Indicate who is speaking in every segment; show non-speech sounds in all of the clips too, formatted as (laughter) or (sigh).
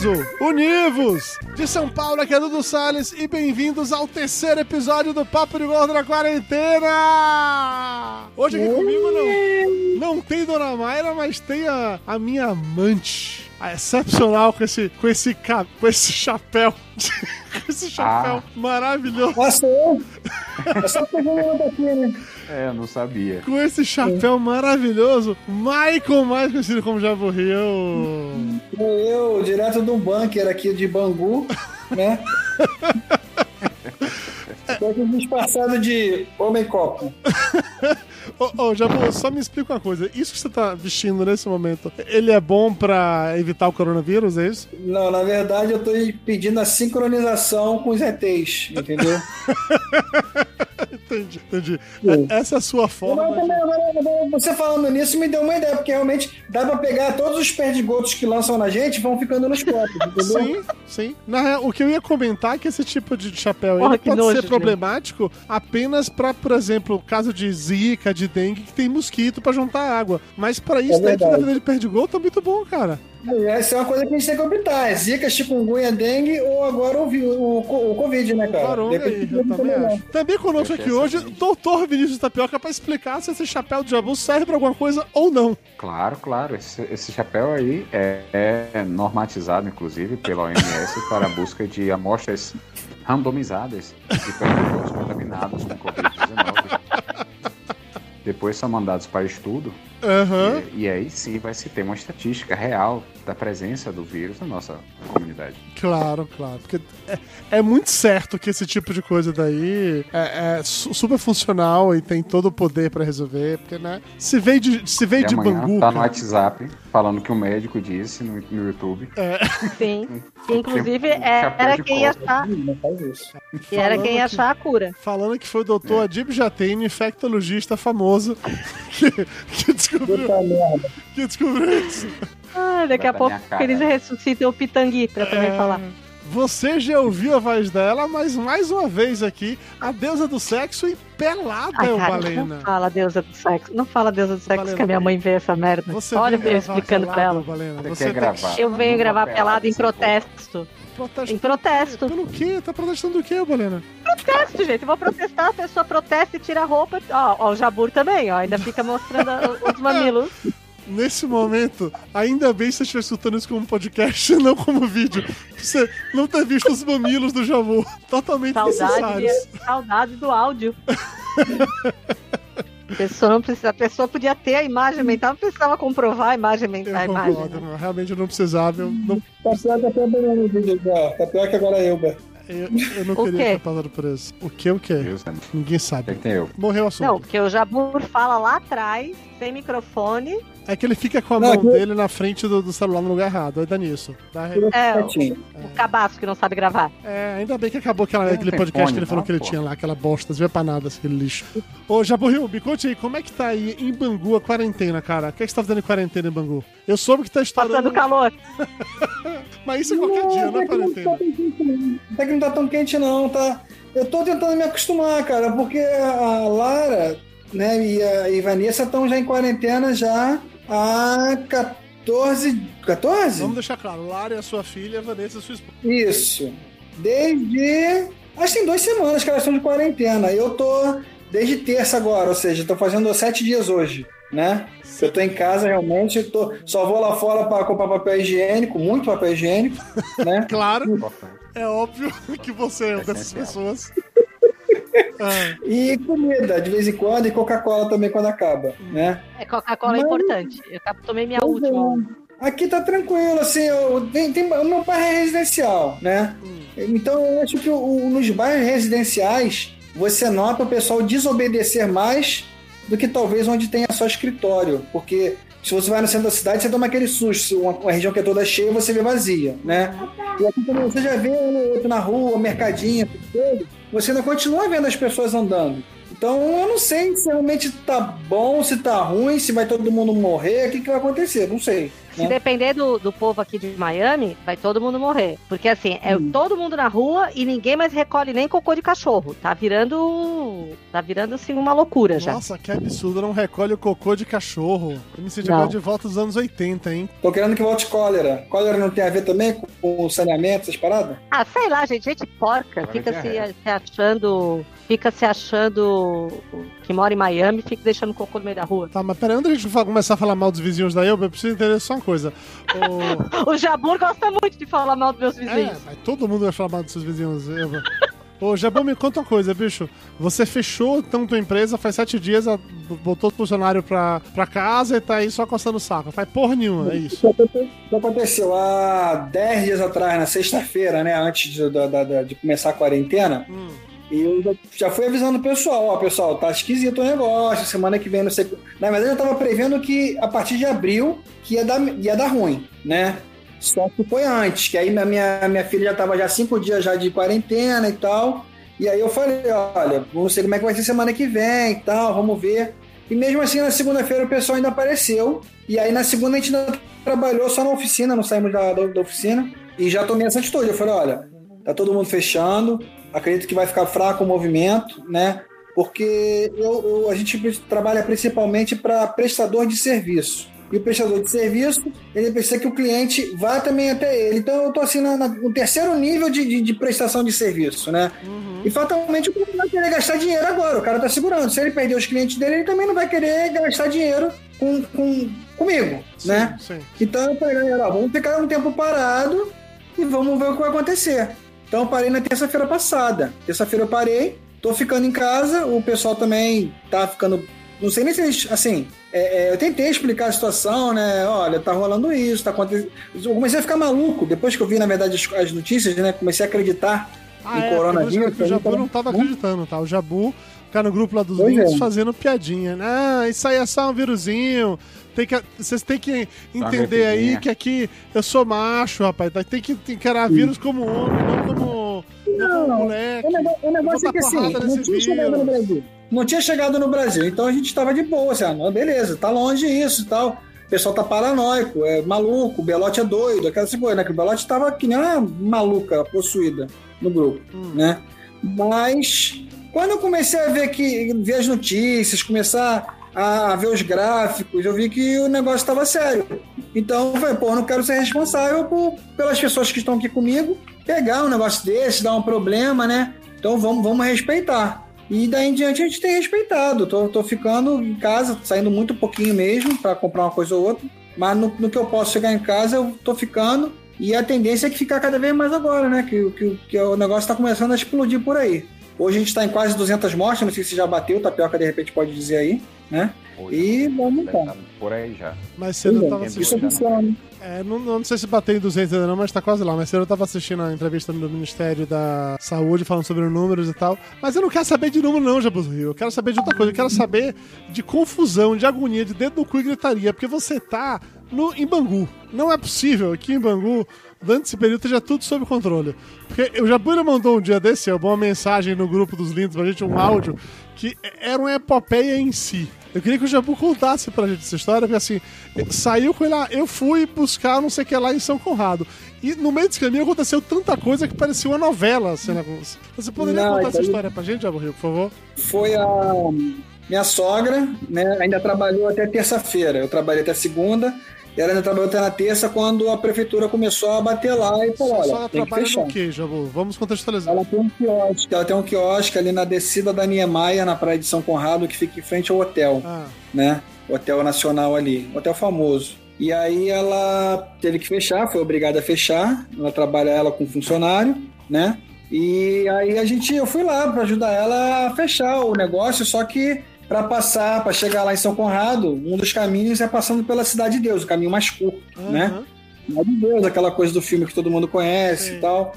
Speaker 1: Peso, univos! De São Paulo, aqui é Dudu Salles e bem-vindos ao terceiro episódio do Papo de Gordo na Quarentena! Hoje aqui comigo não, não tem Dona Mayra, mas tem a, a minha amante. A excepcional com esse, com esse, com esse chapéu. (laughs) com esse chapéu maravilhoso.
Speaker 2: Nossa, eu? É só (laughs) daqui, né?
Speaker 3: É, eu não sabia.
Speaker 1: Com esse chapéu maravilhoso. Michael, mais conhecido como Jabo Rio.
Speaker 2: Eu, direto de um bunker aqui de Bangu, né? (laughs) Aqui disfarçado de homem copo.
Speaker 1: Ô, ô, Jabu, só me explica uma coisa. Isso que você tá vestindo nesse momento, ele é bom pra evitar o coronavírus, é isso?
Speaker 2: Não, na verdade eu tô pedindo a sincronização com os ETs, entendeu? (laughs)
Speaker 1: entendi, entendi.
Speaker 2: Sim.
Speaker 1: É- Essa é a sua forma.
Speaker 2: Agora,
Speaker 1: de-
Speaker 2: você falando nisso me deu uma ideia, porque realmente dá pra pegar todos os perdigotos que lançam na gente e vão ficando nos copos, (laughs) entendeu?
Speaker 1: Sim, sim. Na real, o que eu ia comentar é que esse tipo de chapéu
Speaker 4: Porra,
Speaker 1: pode
Speaker 4: nojo,
Speaker 1: ser
Speaker 4: gente.
Speaker 1: problemático apenas pra, por exemplo, caso de zika, de dengue, que tem mosquito pra juntar água. Mas pra isso,
Speaker 2: É
Speaker 1: daí que na
Speaker 2: verdade.
Speaker 1: vida de perdigol tá muito bom, cara.
Speaker 2: Essa é uma coisa que a gente tem que optar. É zika, chikungunya, dengue ou agora o, vi- o, co- o Covid, né, cara?
Speaker 1: Coronga aí, eu também
Speaker 2: problema.
Speaker 1: acho. Também conosco aqui hoje, doutor Vinícius Tapioca, pra explicar se esse chapéu de Jabu serve pra alguma coisa ou não.
Speaker 3: Claro, claro. Esse, esse chapéu aí é, é normatizado, inclusive, pela OMS para a busca de amostras randomizadas de perdigotos contaminados com Covid-19. Depois são mandados para estudo
Speaker 1: Aham.
Speaker 3: e, e aí sim vai se ter uma estatística real da presença do vírus na nossa comunidade.
Speaker 1: Claro, claro. Porque é, é muito certo que esse tipo de coisa daí é, é su- super funcional e tem todo o poder pra resolver. Porque, né? Se veio de, se veio
Speaker 3: E
Speaker 1: de Bangu.
Speaker 3: tá no WhatsApp falando que o médico disse no, no YouTube.
Speaker 4: Sim. (laughs) Que, inclusive,
Speaker 3: um
Speaker 4: é- era quem ia achar, que era quem ia achar a cura.
Speaker 1: Falando que foi o doutor Adib Jatene, infectologista famoso, (laughs) que, que descobriu, que descobriu isso.
Speaker 4: Ah, daqui a pouco eles ressuscitam o Pitangui pra também
Speaker 1: É,
Speaker 4: falar.
Speaker 1: Você já ouviu a voz dela, mas mais uma vez aqui, a deusa do sexo e pelada,
Speaker 4: Ai,
Speaker 1: é o
Speaker 4: cara,
Speaker 1: Balena.
Speaker 4: não fala deusa do sexo. Não fala deusa do sexo
Speaker 1: Balena,
Speaker 4: que a minha mãe vê essa merda.
Speaker 1: Você
Speaker 4: Olha eu explicando pra ela.
Speaker 1: Balena.
Speaker 3: Você gravar?
Speaker 4: Eu venho gravar
Speaker 3: vou
Speaker 4: pelado em protesto.
Speaker 1: Protesto
Speaker 4: Em protesto.
Speaker 1: Pelo quê? Tá protestando do quê, Balena?
Speaker 4: Protesto, gente. Eu vou protestar, a pessoa protesta e tira a roupa. Ó, ó, o Jabur também, ó. Ainda fica mostrando os mamilos. (laughs)
Speaker 1: Nesse momento, ainda bem se você estiver escutando isso como podcast e (laughs) não como vídeo. Você não ter visto os mamilos do Javu. Totalmente
Speaker 4: Saudade,
Speaker 1: necessários.
Speaker 4: saudade do áudio. A (laughs) pessoa, não precisa, a pessoa podia ter a imagem mental, não precisava comprovar a imagem mental. A
Speaker 1: Eu
Speaker 4: imagem,
Speaker 1: concordo,
Speaker 4: né?
Speaker 1: não, realmente eu não precisava. Eu não,
Speaker 2: Tá pior que até o Benjamin vídeo já. Tá pior que agora eu, Ber.
Speaker 1: eu, eu não
Speaker 4: O
Speaker 1: queria ter passado por isso. O que, o que?
Speaker 3: Né?
Speaker 1: Ninguém sabe.
Speaker 3: que tem eu?
Speaker 1: Morreu o assunto.
Speaker 4: Não, porque o Jabur fala lá atrás, sem microfone.
Speaker 1: É que ele fica com a
Speaker 2: Não,
Speaker 1: mão
Speaker 2: é que-
Speaker 1: dele na frente do, do celular no lugar errado. Aí dá nisso. Dá re-
Speaker 4: É, o,
Speaker 2: Quietinho.
Speaker 4: o cabaço que não sabe gravar.
Speaker 1: É, ainda bem que acabou aquela,
Speaker 3: Não
Speaker 1: aquele podcast
Speaker 3: fone,
Speaker 1: que ele falou
Speaker 3: não,
Speaker 1: que ele
Speaker 3: pô.
Speaker 1: tinha lá, aquela bosta, não pra nada, aquele lixo. Ô, Jaburril, me conte aí, como é que tá aí em Bangu a quarentena, cara? O que, é que você tá fazendo em quarentena em Bangu? Eu soube que tá estourando.
Speaker 4: Passando calor. (laughs)
Speaker 1: Mas isso é qualquer dia, não é
Speaker 2: não tá
Speaker 1: quarentena.
Speaker 2: não. Até que não tá tão quente, não, tá? Eu tô tentando me acostumar, cara, porque a Lara, né, e a e Vanessa estão já em quarentena já há 14. 14?
Speaker 1: Vamos deixar claro, Lara é a sua filha, Vanessa é sua esposa.
Speaker 2: Isso. Desde. Acho que tem duas semanas que elas estão de quarentena. Eu tô desde terça agora, ou seja, tô fazendo sete dias hoje, né? Eu tô em casa realmente, eu tô, só vou lá fora para comprar papel higiênico, muito papel higiênico, né? (laughs)
Speaker 1: Claro, é óbvio que você é uma dessas pessoas. Ah,
Speaker 2: E comida, de vez em quando, e Coca-Cola também quando acaba, né?
Speaker 4: É, Coca-Cola é
Speaker 2: Mas-
Speaker 4: importante. Eu tomei minha
Speaker 2: Pois
Speaker 4: última.
Speaker 2: é. Aqui tá tranquilo, assim, eu, tem, tem- o meu bairro é residencial, né? Então eu acho que o- nos bairros residenciais você nota o pessoal desobedecer mais do que talvez onde tenha só escritório, porque se você vai no centro da cidade, você toma aquele susto, se uma, uma região que é toda cheia, você vê vazia, né? E aqui também você já vê ou outro na rua, mercadinho, tudo, você não continua vendo as pessoas andando. Então eu não sei se realmente tá bom, se tá ruim, se vai todo mundo morrer, o que, que vai acontecer, não sei.
Speaker 4: Se depender do, do povo aqui de Miami, vai todo mundo morrer. Porque assim, é
Speaker 2: Hum.
Speaker 4: todo mundo na rua e ninguém mais recolhe nem cocô de cachorro. Tá virando. Tá virando assim uma loucura já.
Speaker 1: Nossa, que absurdo, não recolhe o cocô de cachorro. Eu me senti agora de volta dos anos 80, hein?
Speaker 2: Tô querendo que volte cólera. Cólera não tem a ver também com, com o saneamento, essas paradas?
Speaker 4: Ah, sei lá, gente, gente porca,
Speaker 3: Agora
Speaker 4: fica se,
Speaker 3: é.
Speaker 4: se achando. Fica se achando que mora em Miami, fica deixando cocô no meio da rua.
Speaker 1: Tá, mas peraí, antes de a gente começar a falar mal dos vizinhos da Elba, eu preciso entender só uma coisa. (laughs) O...
Speaker 4: O Jabur gosta muito de falar mal dos meus
Speaker 1: É,
Speaker 4: vizinhos.
Speaker 1: mas todo mundo vai falar mal dos seus vizinhos, Elba. Ô, Jabu, me conta uma coisa, bicho. Você fechou então tua empresa faz sete dias, botou o funcionário pra, pra casa e tá aí só coçando o saco. Faz porra nenhuma, é isso.
Speaker 2: O que aconteceu? Há 10 dias atrás, na sexta-feira, né? Antes de, da- da- da- de começar a quarentena,
Speaker 1: Hum.
Speaker 2: Eu já, já fui avisando o pessoal, ó, pessoal, tá esquisito o negócio, semana que vem não sei. Na verdade, eu tava prevendo que a partir de abril que ia dar, ia dar ruim, né? Só que foi antes, que aí minha, minha, minha filha já tava já cinco dias já de quarentena e tal. E aí eu falei, olha, vamos ver como é que vai ser semana que vem e tal, vamos ver. E mesmo assim, na segunda-feira o pessoal ainda apareceu. E aí na segunda a gente ainda trabalhou só na oficina, não saímos da, da, da oficina. E já tomei essa atitude. Eu falei, olha, tá todo mundo fechando, acredito que vai ficar fraco o movimento, né? Porque eu, eu- a gente trabalha principalmente para prestador de serviço. E o prestador de serviço, ele precisa que o cliente vá também até ele. Então eu tô assim na- na- no terceiro nível de, de- de prestação de serviço, né? E fatalmente o cara vai querer gastar dinheiro agora. O cara tá segurando. Se ele perder os clientes dele, ele também não vai querer gastar dinheiro com, com- comigo, né?
Speaker 1: Sim.
Speaker 2: Então eu falei, galera, vamos ficar um tempo parado e vamos ver o que vai acontecer. Então eu parei na terça-feira passada. Terça-feira eu parei, tô ficando em casa, o pessoal também tá ficando. Não sei nem se eles. Assim, é, é, eu tentei explicar a situação, né? Olha, tá rolando isso, tá acontecendo. Eu comecei a ficar maluco. Depois que eu vi, na verdade, as, as notícias, né? Comecei a acreditar
Speaker 1: Ah,
Speaker 2: em
Speaker 1: é,
Speaker 2: coronavírus.
Speaker 1: o Jabu não tava
Speaker 2: né?
Speaker 1: acreditando, tá? O Jabu ficar no grupo lá dos
Speaker 2: Pois
Speaker 1: links
Speaker 2: é.
Speaker 1: fazendo piadinha. Ah, isso aí é só um vírusinho. Tem que, vocês têm que entender aí
Speaker 3: gripezinha.
Speaker 1: que aqui eu sou macho, rapaz. Tem que encarar vírus como homem, não como, não como moleque.
Speaker 2: O negócio, é que assim, não tinha chegado no. Brasil. Não tinha chegado no Brasil, então a gente estava de boa, assim, ah, beleza, tá longe isso e tal. O pessoal tá paranoico, é maluco, o Belote é doido, aquela coisa, né? Que o Belote tava que nem uma maluca, possuída no grupo,
Speaker 1: Hum.
Speaker 2: né? Mas quando eu comecei a ver que ver as notícias, começar a ver os gráficos, eu vi que o negócio estava sério. Então eu falei, pô, não quero ser responsável por, pelas pessoas que estão aqui comigo pegar um negócio desse, dar um problema, né? Então vamos, vamos respeitar. E daí em diante a gente tem respeitado. Tô, tô ficando em casa, saindo muito pouquinho mesmo para comprar uma coisa ou outra. Mas no, no que eu posso chegar em casa, eu tô ficando. E a tendência é que ficar cada vez mais agora, né? Que, que, que o negócio está começando a explodir por aí. Hoje a gente está em quase 200 mortes, não sei se já bateu, Tapioca de repente pode dizer aí, né?
Speaker 3: Hoje,
Speaker 2: E vamos então.
Speaker 3: tá por aí já.
Speaker 1: Mais cedo eu tava assistindo. É, não, não sei se bateu em 200 ainda não, mas tá quase lá. Mas cedo eu tava assistindo a entrevista do Ministério da Saúde falando sobre números e tal. Mas eu não quero saber de número não, Jabuz Rio. Eu quero saber de outra coisa. Eu quero saber de confusão, de agonia, de dedo no cu e gritaria. Porque você tá no, em Bangu. Não é possível aqui em Bangu, durante esse período, esteja tudo sob controle. Porque o Jabura mandou um dia desse, uma mensagem no grupo dos lindos pra gente, um áudio, que era uma epopeia em si. Eu queria que o Jabu contasse pra gente essa história, porque assim, saiu com ele lá, eu fui buscar não sei o que lá em São Conrado. E no meio desse caminho aconteceu tanta coisa que parecia uma novela. Assim, né? Você poderia
Speaker 2: Não,
Speaker 1: contar essa
Speaker 2: então-
Speaker 1: história pra gente, Jabu Rio, por favor?
Speaker 2: Foi a minha sogra, né? Ainda trabalhou até terça-feira. Eu trabalhei até segunda. Ela ainda trabalhou até na terça quando a prefeitura começou a bater lá e falou: olha, tem que fechar.
Speaker 1: Jabu? Vamos contextualizar.
Speaker 2: Ela tem um quiosque, ela tem um quiosque ali na descida da Niemeyer, na praia de São Conrado, que fica em frente ao hotel,
Speaker 1: Ah,
Speaker 2: né? Hotel Nacional ali, hotel famoso. E aí ela teve que fechar, foi obrigada a fechar. Ela trabalha ela com funcionário, né? E aí a gente, eu fui lá para ajudar ela a fechar o negócio, só que para passar, para chegar lá em São Conrado, um dos caminhos é passando pela Cidade de Deus, o caminho mais curto, né?
Speaker 1: aham.
Speaker 2: Cidade de Deus, aquela coisa do filme que todo mundo conhece
Speaker 1: Sim.
Speaker 2: e tal.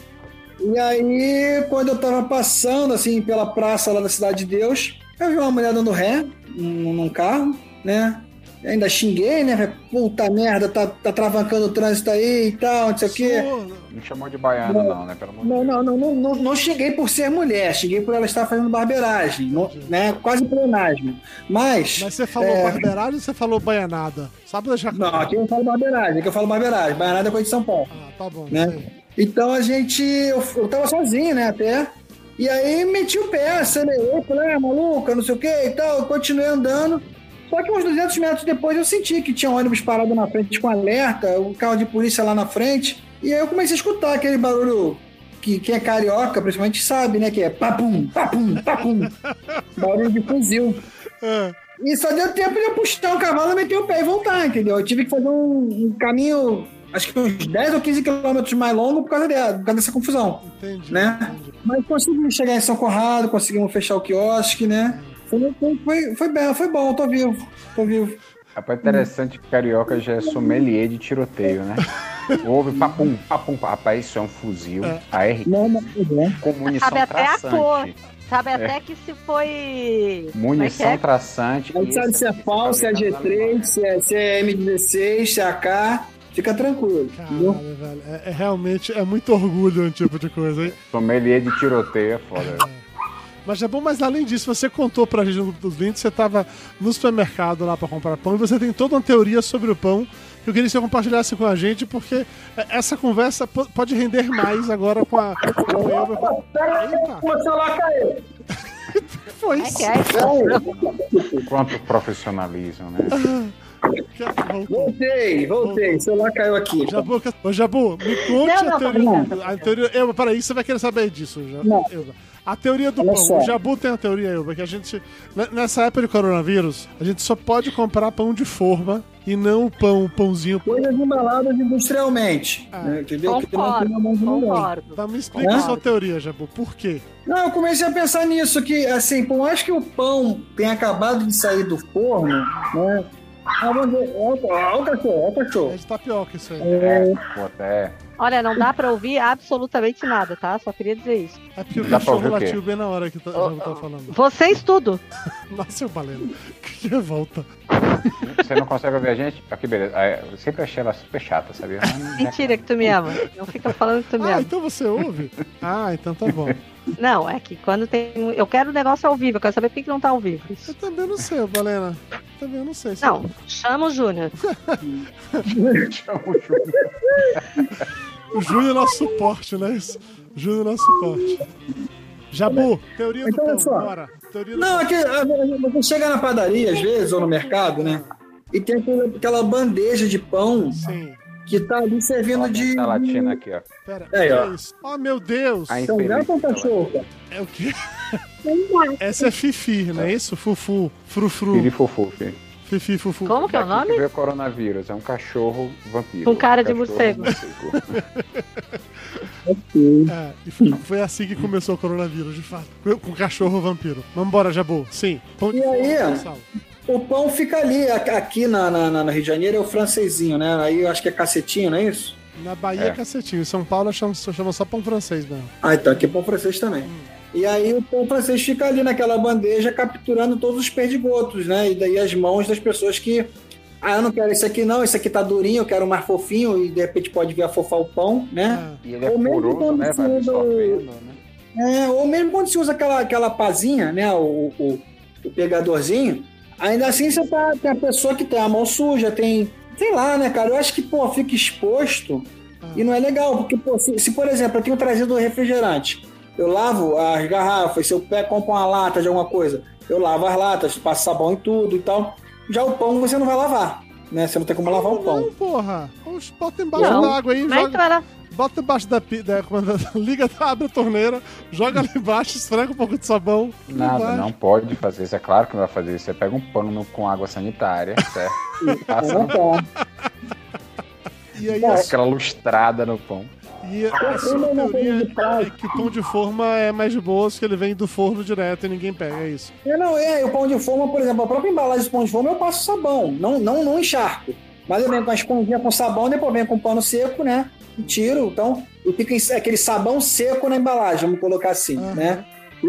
Speaker 2: E aí, quando eu tava passando, assim, pela praça lá da Cidade de Deus, eu vi uma mulher dando ré num, num carro, né? Ainda xinguei, né? Puta merda, tá, tá travancando o trânsito aí e tal, não sei o quê.
Speaker 3: Não chamou de baiano, não, né? Pelo amor de
Speaker 2: Não,
Speaker 3: Deus.
Speaker 2: não, não, não, não, não xinguei por ser mulher, xinguei por ela estar fazendo barbeiragem, não- né? Quase pleonasmo. Mas.
Speaker 1: Mas você falou
Speaker 2: é,
Speaker 1: barbeiragem ou você falou baianada? Sabe deixar
Speaker 2: Não, aqui eu falo barbeiragem, aqui eu falo barbeiragem. Baianada é coisa de São Paulo.
Speaker 1: Ah, tá bom.
Speaker 2: né?
Speaker 1: sei.
Speaker 2: Então a gente. Eu, eu tava sozinho, né, até. E aí meti o pé, acelerei, falei, ah, maluca, não sei o que e tal. Eu continuei andando. Só que uns 200 metros depois eu senti que tinha um ônibus parado na frente com alerta, um carro de polícia lá na frente. E aí eu comecei a escutar aquele barulho que quem é carioca, principalmente, sabe, né? Que é papum, papum, papum. (laughs) barulho de fuzil.
Speaker 1: É.
Speaker 2: E só deu tempo de eu puxar o cavalo, meter o pé e voltar, entendeu? Eu tive que fazer um, um caminho, acho que uns 10 ou 15 quilômetros mais longo por causa, dela, por causa dessa confusão.
Speaker 1: Entendi.
Speaker 2: Né?
Speaker 1: entendi.
Speaker 2: Mas conseguimos chegar em São Corrado, conseguimos fechar o quiosque, né? Foi, foi, foi, foi bem, foi bom, tô vivo, tô vivo.
Speaker 3: Rapaz, interessante que carioca já é sommelier de tiroteio, né? Houve papum, papum. Rapaz, isso é um fuzil AR
Speaker 2: Não, não, bom.
Speaker 3: com munição
Speaker 4: Sabe até a cor.
Speaker 3: traçante.
Speaker 4: Sabe até que se foi.
Speaker 3: Munição
Speaker 4: é é?
Speaker 3: traçante.
Speaker 2: A gente sabe se é FAL, se é G3, se é, se é M16, se é AK. Fica tranquilo?
Speaker 1: Caralho, velho. É, é realmente é muito orgulho um tipo de coisa, hein?
Speaker 3: Sommelier de tiroteio é foda.
Speaker 1: Mas é bom, mas além disso, você contou pra gente no grupo dos links, você tava no supermercado lá pra comprar pão e você tem toda uma teoria sobre o pão que eu queria que você compartilhasse com a gente, porque essa conversa po- pode render mais agora com a. Com a Elba. Eita,
Speaker 2: O celular caiu. (laughs)
Speaker 1: foi isso?
Speaker 4: é.
Speaker 3: Quanto profissionalismo, né?
Speaker 1: Voltou.
Speaker 2: Voltei, voltei. O celular caiu aqui.
Speaker 1: Jabu, ô Jabu, me conte
Speaker 4: Não, não,
Speaker 1: a teoria.
Speaker 4: brincando.
Speaker 1: A teoria. Elba, peraí, você vai querer saber disso, Jabu.
Speaker 2: Não.
Speaker 1: Elba. A teoria do
Speaker 2: Olha
Speaker 1: pão.
Speaker 2: só.
Speaker 1: O Jabu tem a teoria, Elba, que a gente. n- Nessa época de coronavírus, a gente só pode comprar pão de forma e não o pão, o pãozinho.
Speaker 2: Coisas embaladas industrialmente.
Speaker 1: Ah.
Speaker 2: né, entendeu? Que não
Speaker 4: Concordo,
Speaker 2: tem na mão de ninguém.
Speaker 4: concordo.
Speaker 1: Então me explica
Speaker 2: Hã?
Speaker 1: a sua teoria, Jabu. Por quê?
Speaker 2: Não, eu comecei a pensar nisso, que assim, por mais que o pão tenha acabado de sair do forno, né? Ah, cachorro, olha o
Speaker 1: É
Speaker 2: cachorro.
Speaker 1: de tapioca isso aí.
Speaker 3: É, pô, até.
Speaker 4: Olha, não dá pra ouvir absolutamente nada, tá? Só queria dizer isso.
Speaker 1: É porque o
Speaker 3: Dá
Speaker 1: cachorro latiu bem na hora que tá, o Jabu tá falando.
Speaker 4: Vocês tudo.
Speaker 1: Nossa, (laughs) baleno. Que revolta.
Speaker 3: Você não consegue ouvir a gente? Aqui, beleza. Ah, Eu sempre achei ela super chata, sabia? (laughs)
Speaker 4: Mentira que tu me ama. Não fica falando que tu me
Speaker 1: Ah,
Speaker 4: ama.
Speaker 1: então você ouve? Ah, então tá bom.
Speaker 4: Não, é que quando tem. Eu quero o negócio ao vivo, eu quero saber por que não tá ao vivo.
Speaker 1: Eu também não sei, Balena. Também não sei. se-
Speaker 4: Não, chama o Júnior. (laughs)
Speaker 1: O Júnior é nosso suporte, é? O Júnior é nosso suporte. Jabu, teoria do
Speaker 2: Então, olha
Speaker 1: pão,
Speaker 2: só.
Speaker 1: bora. Teoria do
Speaker 2: Não, é que ah, você chega na padaria, às vezes, ou no mercado, né? E tem aquela, bandeja de pão
Speaker 1: Sim.
Speaker 2: que tá ali servindo de.
Speaker 3: Tá latina aqui, ó.
Speaker 1: Pera,
Speaker 2: ó.
Speaker 1: é isso? Oh, meu Deus.
Speaker 3: A
Speaker 2: São
Speaker 3: infeliz
Speaker 2: gato ou cachorro?
Speaker 1: É o quê? (laughs) Essa é Fifi, não é isso? Fufu. Frufru.
Speaker 3: Fofo, filho.
Speaker 1: Fifi, fufu.
Speaker 4: Como que é o
Speaker 3: que
Speaker 4: nome?
Speaker 3: o coronavírus. É um cachorro vampiro.
Speaker 4: Com cara de morcego. (laughs)
Speaker 1: É, e foi, foi assim que começou o coronavírus, de fato. Com cachorro vampiro. Vambora, Jabu. Sim. Pão de
Speaker 2: E aí? O pão fica ali, aqui na, na, na- no Rio de Janeiro é o francesinho, né? Aí eu acho que é cacetinho, não é isso?
Speaker 1: Na Bahia é
Speaker 3: É.
Speaker 1: cacetinho. Em São Paulo chama, chama só pão francês mesmo.
Speaker 2: Ah, então aqui é pão francês também. E aí o pão francês fica ali naquela bandeja capturando todos os perdigotos, né? E daí as mãos das pessoas que. Ah, eu não quero esse aqui não, esse aqui tá durinho, eu quero mais fofinho, e de repente pode vir afofar o pão, né?
Speaker 1: É.
Speaker 3: E ele é
Speaker 2: Ou mesmo
Speaker 3: né? Vai absorvendo, né?
Speaker 2: É, ou mesmo quando se usa aquela, aquela pazinha, né? O, o, o pegadorzinho, ainda assim você tá, tem a pessoa que tem a mão suja, tem. Sei lá, né, cara? Eu acho que, pô, fica exposto e não é legal, porque, pô, se, se, por exemplo, eu tenho trazido refrigerante, eu lavo as garrafas, se eu pego, compro uma lata de alguma coisa, eu lavo as latas, passo sabão em tudo e tal. Já o pão você não vai lavar, né? Você não tem como lavar o pão.
Speaker 1: Não, porra. Bota embaixo da água aí,
Speaker 4: Mas
Speaker 1: joga.
Speaker 4: era.
Speaker 1: Bota embaixo da, da, (laughs) liga, abre a torneira, joga ali embaixo, esfrega um pouco de sabão.
Speaker 3: Nada,
Speaker 1: vai.
Speaker 3: não pode fazer isso. É claro que não vai fazer isso. Você pega um pano com água sanitária, (laughs) certo? E passa
Speaker 2: Não dá. (laughs)
Speaker 1: E aí,
Speaker 2: É.
Speaker 1: a,
Speaker 3: aquela lustrada no pão.
Speaker 1: E a sua teoria é que o pão de forma é mais de boas, que ele vem do forno direto e ninguém pega, é isso.
Speaker 2: É, não, é, o pão de forma, por exemplo, a própria embalagem do pão de forma eu passo sabão, não, não, não encharco. Mas eu venho com a esponjinha com sabão, depois venho com pano seco, né? E tiro. Então, eu fico em- aquele sabão seco na embalagem, vamos colocar assim,
Speaker 1: Aham.
Speaker 2: né? E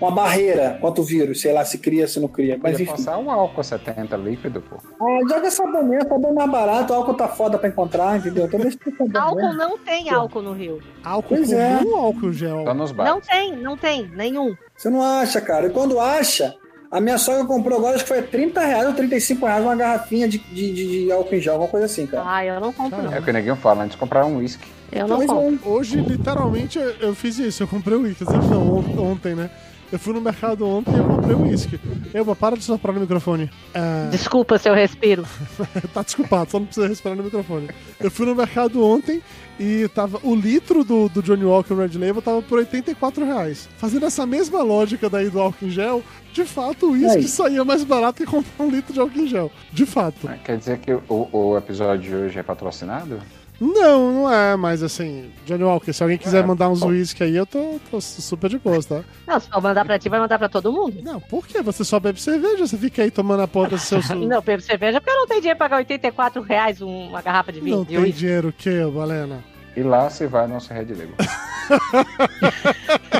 Speaker 2: uma barreira contra o vírus, sei lá se cria, se não cria. Mas enfim.
Speaker 3: passar um álcool 70 líquido, pô.
Speaker 2: Ah, joga sabonete, sabão mais barato, o álcool tá foda pra encontrar, entendeu? Então deixa.
Speaker 4: Álcool não tem álcool no Rio.
Speaker 1: Álcool
Speaker 2: Pois
Speaker 1: comum
Speaker 2: é.
Speaker 1: ou álcool gel?
Speaker 3: Só nos
Speaker 4: Não
Speaker 3: bares.
Speaker 4: tem, não tem, nenhum.
Speaker 2: Você não acha, cara. E quando acha, a minha sogra comprou agora, acho que foi 30 reais ou 35 reais uma garrafinha de, de, de, de álcool em gel, alguma coisa assim, cara.
Speaker 4: Ah, eu não compro, não.
Speaker 3: É o que o neguinho fala, antes de comprar um uísque.
Speaker 4: Eu não
Speaker 2: Pois
Speaker 4: compro.
Speaker 2: é.
Speaker 1: Hoje, literalmente, eu, fiz isso. Eu comprei o uísque. Dizer, Não, on- ontem, né? Eu fui no mercado ontem e eu comprei o uísque. Eba, para de soprar no microfone. É,
Speaker 4: Desculpa se eu respiro. (laughs)
Speaker 1: tá desculpado, só não precisa respirar no microfone. Eu fui no mercado ontem e tava o litro do, do Johnny Walker Red Label tava por 84 reais. Fazendo essa mesma lógica daí do álcool em gel, de fato o uísque
Speaker 2: Aí.
Speaker 1: saía mais barato que comprar um litro de álcool em gel. De fato.
Speaker 3: Quer dizer que o, o episódio de hoje é patrocinado?
Speaker 1: Não, não é, mas assim, Johnny Walker, se alguém quiser
Speaker 3: É,
Speaker 1: mandar uns uísque aí, eu tô, tô super de gosto, tá?
Speaker 4: Não, se for mandar pra ti, vai mandar pra todo mundo.
Speaker 1: Não, por quê? Você só bebe cerveja, você fica aí tomando a ponta do seu su...
Speaker 4: Não, bebo cerveja porque eu não tenho dinheiro pra pagar 84 reais um- uma garrafa de vinho.
Speaker 1: Não
Speaker 4: de
Speaker 1: tem
Speaker 4: uísque.
Speaker 1: dinheiro o quê, Valena?
Speaker 3: E lá se vai nosso Red Label. (laughs)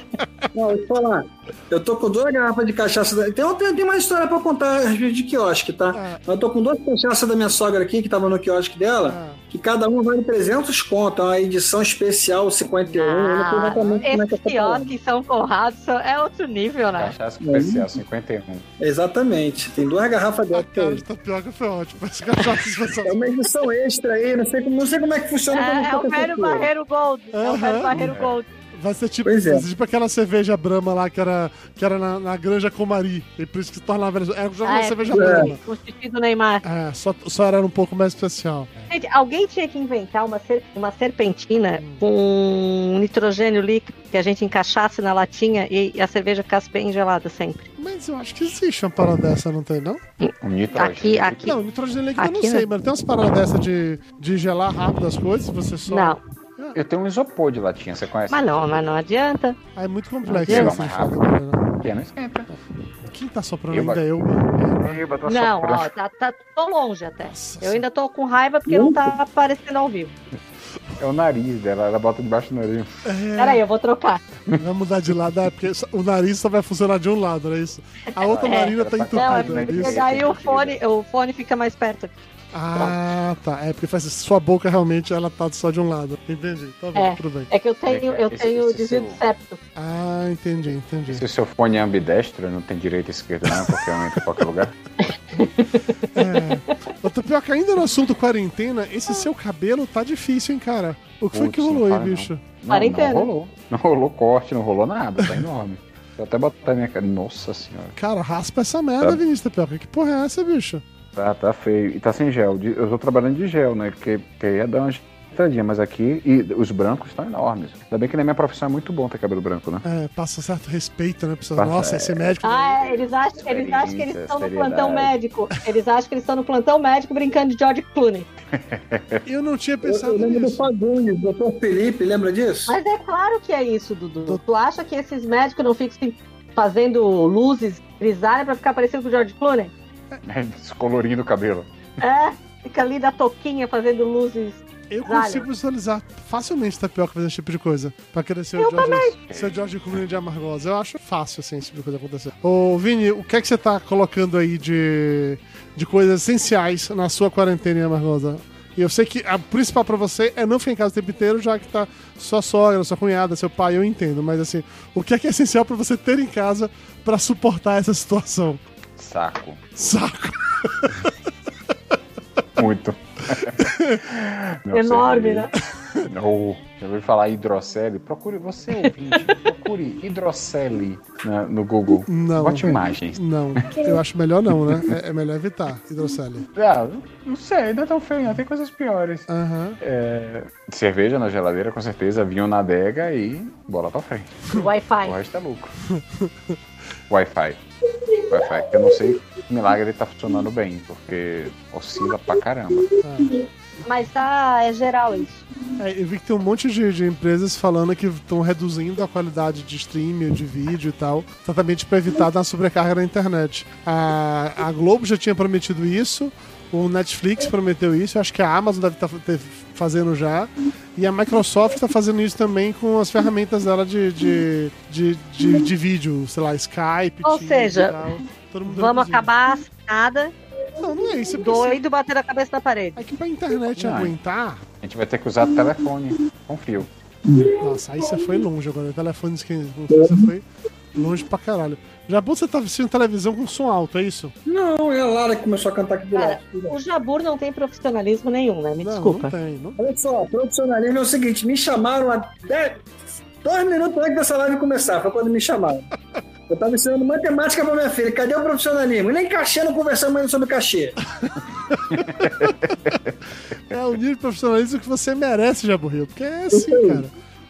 Speaker 2: Não, eu falar. Eu tô com duas garrafas de cachaça. Da... Tem, outra- tem uma história pra contar a respeito de quiosque, tá?
Speaker 1: Ah.
Speaker 2: Eu tô com duas cachaças da minha sogra aqui, que tava no quiosque dela,
Speaker 1: Ah.
Speaker 2: que cada uma vale 300 conto. É uma edição especial 51. eu não sei exatamente como é que tô falando.
Speaker 4: quiosques São Conrado é outro nível, né?
Speaker 3: Cachaça especial 51.
Speaker 2: Exatamente. Tem duas garrafas
Speaker 1: A
Speaker 2: dela.
Speaker 1: cara de tapioca foi ótimo. Esse cachaça especial.
Speaker 2: É uma edição extra aí, não sei, como- não sei como é que funciona.
Speaker 4: É, é
Speaker 2: ter
Speaker 4: o velho. Barreiro Gold. É o velho. Barreiro Gold.
Speaker 1: Vai ser tipo,
Speaker 2: Pois é.
Speaker 1: tipo aquela cerveja Brahma lá que era, que era na, na Granja Comari. E por isso que se tornava. Era já uma
Speaker 4: Ah, é,
Speaker 1: cerveja
Speaker 4: com-
Speaker 1: Brahma.
Speaker 4: Com o xixi do Neymar.
Speaker 1: É, só, só era um pouco mais especial.
Speaker 4: Gente, alguém tinha que inventar uma, ser- uma serpentina com nitrogênio líquido que a gente encaixasse na latinha e a cerveja ficasse bem gelada sempre.
Speaker 1: Mas eu acho que existe uma parada dessa, não tem, não?
Speaker 3: Nitrogênio.
Speaker 4: Aqui, aqui.
Speaker 1: Não, nitrogênio líquido eu não
Speaker 4: Aqui
Speaker 1: sei,
Speaker 4: não.
Speaker 1: mas tem umas paradas dessa de, de gelar rápido as coisas, você só.
Speaker 4: Não,
Speaker 3: Eu tenho um isopor de latinha, você conhece?
Speaker 4: mas não, mas não adianta.
Speaker 1: Ah, é muito complexo.
Speaker 4: Não,
Speaker 1: assim,
Speaker 3: mais
Speaker 1: de fazer,
Speaker 3: rápido.
Speaker 1: né?
Speaker 3: Que não esquenta.
Speaker 1: Quem tá soprando
Speaker 3: Eu,
Speaker 1: ainda? Eu.
Speaker 3: Eu tô
Speaker 4: Não,
Speaker 3: soprando.
Speaker 4: ó, tá, tá, tô longe até.
Speaker 1: Nossa
Speaker 4: Eu ainda tô com raiva porque não tá aparecendo ao vivo.
Speaker 3: É o nariz dela, ela bota debaixo do nariz.
Speaker 1: É,
Speaker 4: Peraí, eu vou trocar.
Speaker 1: vai mudar de lado, é porque o nariz só vai funcionar de um lado, não é isso? A outra
Speaker 4: É.
Speaker 1: narina tá
Speaker 3: Não,
Speaker 1: entupida,
Speaker 4: Não, é porque daí o fone, o fone fica mais perto.
Speaker 1: Ah, tá. É porque faz sua boca realmente ela tá só de um lado. Entendi. Tá bom,
Speaker 4: É.
Speaker 1: tudo bem.
Speaker 4: É que eu tenho, eu
Speaker 3: Esse-
Speaker 4: tenho
Speaker 3: esse
Speaker 4: desvio de
Speaker 3: seu-
Speaker 4: septo.
Speaker 1: Ah, entendi, entendi.
Speaker 3: Se o seu fone é ambidestro, não tem direita e esquerda não, porque aumenta em qualquer lugar.
Speaker 1: É. Ô, Tapioca, ainda no assunto quarentena, esse seu cabelo tá difícil, hein, cara? O que foi que rolou aí, bicho?
Speaker 3: Não,
Speaker 4: Quarentena.
Speaker 3: não rolou. Não rolou corte, não rolou nada, tá enorme. Eu até botar minha cara. Nossa senhora.
Speaker 1: Cara, raspa essa merda,
Speaker 3: Tá.
Speaker 1: Vinícius Tapioca. Que porra é essa, bicho?
Speaker 3: Tá, tá feio. E tá sem gel. Eu tô trabalhando de gel, né? Porque, porque ia dar uma ajeitadinha, mas aqui. E os brancos estão enormes. Ainda bem que na minha profissão é muito bom ter cabelo branco, né?
Speaker 1: É, passa certo respeito, né? Pessoal?
Speaker 3: Passa,
Speaker 1: Nossa,
Speaker 3: é.
Speaker 1: esse médico.
Speaker 4: Ah, é, eles acham, eles acham que eles estão no plantão médico. Eles acham que eles estão no plantão médico brincando de George Clooney. (laughs)
Speaker 1: Eu não tinha
Speaker 2: Eu,
Speaker 1: pensado
Speaker 2: eu lembro do
Speaker 1: nisso.
Speaker 2: Fagundes, doutor Felipe, lembra disso?
Speaker 4: Mas é claro que é isso, Dudu. Tu acha que esses médicos não ficam se fazendo luzes grisalhas pra ficar parecendo com o George Clooney?
Speaker 3: Descolorindo o cabelo.
Speaker 4: É, fica ali da toquinha fazendo luzes.
Speaker 1: Eu
Speaker 4: Zalha.
Speaker 1: consigo visualizar facilmente Tapioca fazendo esse tipo de coisa. Pra querer ser o George, ser o George Clooney de Amargosa. Eu acho fácil, assim, esse tipo de coisa acontecer. Ô, Vini, o que é que você tá colocando aí de, de coisas essenciais na sua quarentena em Amargosa? E eu sei que a principal pra você é não ficar em casa o tempo inteiro, já que tá sua sogra, sua cunhada, seu pai, eu entendo. Mas assim, o que é que é essencial pra você ter em casa pra suportar essa situação?
Speaker 3: Saco.
Speaker 1: Saco. (laughs)
Speaker 3: Muito. (laughs) Meu
Speaker 4: Enorme,
Speaker 3: cerveja. (laughs) Não. Já ouviu falar hidrocele? Procure, você ouvinte, procure hidrocele na- no Google.
Speaker 1: Não.
Speaker 3: Bote imagens.
Speaker 1: Não, eu acho melhor não, né? É, é melhor evitar hidrocele.
Speaker 3: Ah, não sei, não é tão feio, não. Tem coisas piores.
Speaker 1: Aham.
Speaker 3: É, cerveja na geladeira, com certeza, vinho na adega e bola pra frente.
Speaker 4: Wi-Fi.
Speaker 3: O resto é lucro. Wi-Fi. Wi-Fi, que eu não sei que milagre ele tá funcionando bem, porque oscila pra caramba.
Speaker 4: Mas tá, é geral isso.
Speaker 1: É, eu vi que tem um monte de, de empresas falando que estão reduzindo a qualidade de streaming, de vídeo e tal, exatamente para evitar dar sobrecarga na internet. A, a Globo já tinha prometido isso, o Netflix prometeu isso, eu acho que a Amazon deve estar fazendo já. E a Microsoft tá fazendo isso também com as ferramentas dela de, de, de, de, de vídeo, sei lá, Skype.
Speaker 4: Ou
Speaker 1: Teams
Speaker 4: seja,
Speaker 1: e tal. Todo mundo
Speaker 4: Vamos acabar nada,
Speaker 1: Não, não é isso. É porque assim,
Speaker 4: doido, bater a cabeça na parede.
Speaker 1: É que pra internet
Speaker 3: Não.
Speaker 1: aguentar.
Speaker 3: A gente vai ter que usar telefone com fio.
Speaker 1: Nossa, aí você foi longe agora. O telefone esquenta. Você foi longe pra caralho. Bom você tá assistindo televisão com som alto, é isso?
Speaker 2: Não, é a Lara que começou a cantar aqui do
Speaker 4: Cara,
Speaker 2: lado.
Speaker 4: o Jabur não tem profissionalismo nenhum, né? Me
Speaker 1: não,
Speaker 4: desculpa.
Speaker 1: não tem. Não...
Speaker 2: Olha só, profissionalismo é o seguinte, me chamaram há 10, dois minutos antes dessa live começar, foi quando me chamaram. (laughs) Eu tava ensinando matemática pra minha filha, cadê o profissionalismo? Nem cachê, não conversamos ainda sobre cachê. (laughs)
Speaker 1: É o nível de profissionalismo que você merece, Jaburril. Porque é assim, cara.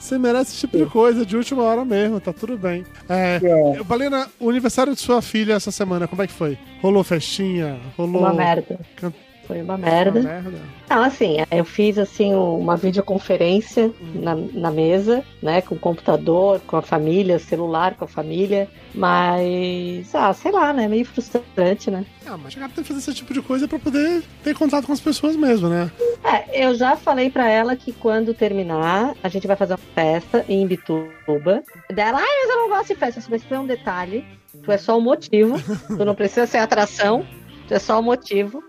Speaker 1: Você merece esse tipo de coisa, de última hora mesmo, tá tudo bem. É,
Speaker 2: É.
Speaker 1: Balena, o aniversário de sua filha essa semana, como é que foi? Rolou festinha? Rolou.
Speaker 4: Uma merda.
Speaker 1: Can-
Speaker 4: Foi uma
Speaker 1: Uma
Speaker 4: merda.
Speaker 1: merda.
Speaker 4: Não, assim, eu fiz assim uma videoconferência
Speaker 1: Hum.
Speaker 4: na, na mesa, né, com o computador, com a família, celular com a família, mas, ah, sei lá, né, meio frustrante, né.
Speaker 1: Ah, mas chegar tem que fazer esse tipo de coisa pra poder ter contato com as pessoas mesmo, né?
Speaker 4: É, eu já falei pra ela que quando terminar, a gente vai fazer uma festa em Bituba. Dela, ai, mas eu não gosto de festa. Mas foi um detalhe, tu é só o motivo, tu não precisa ser atração, tu é só o motivo.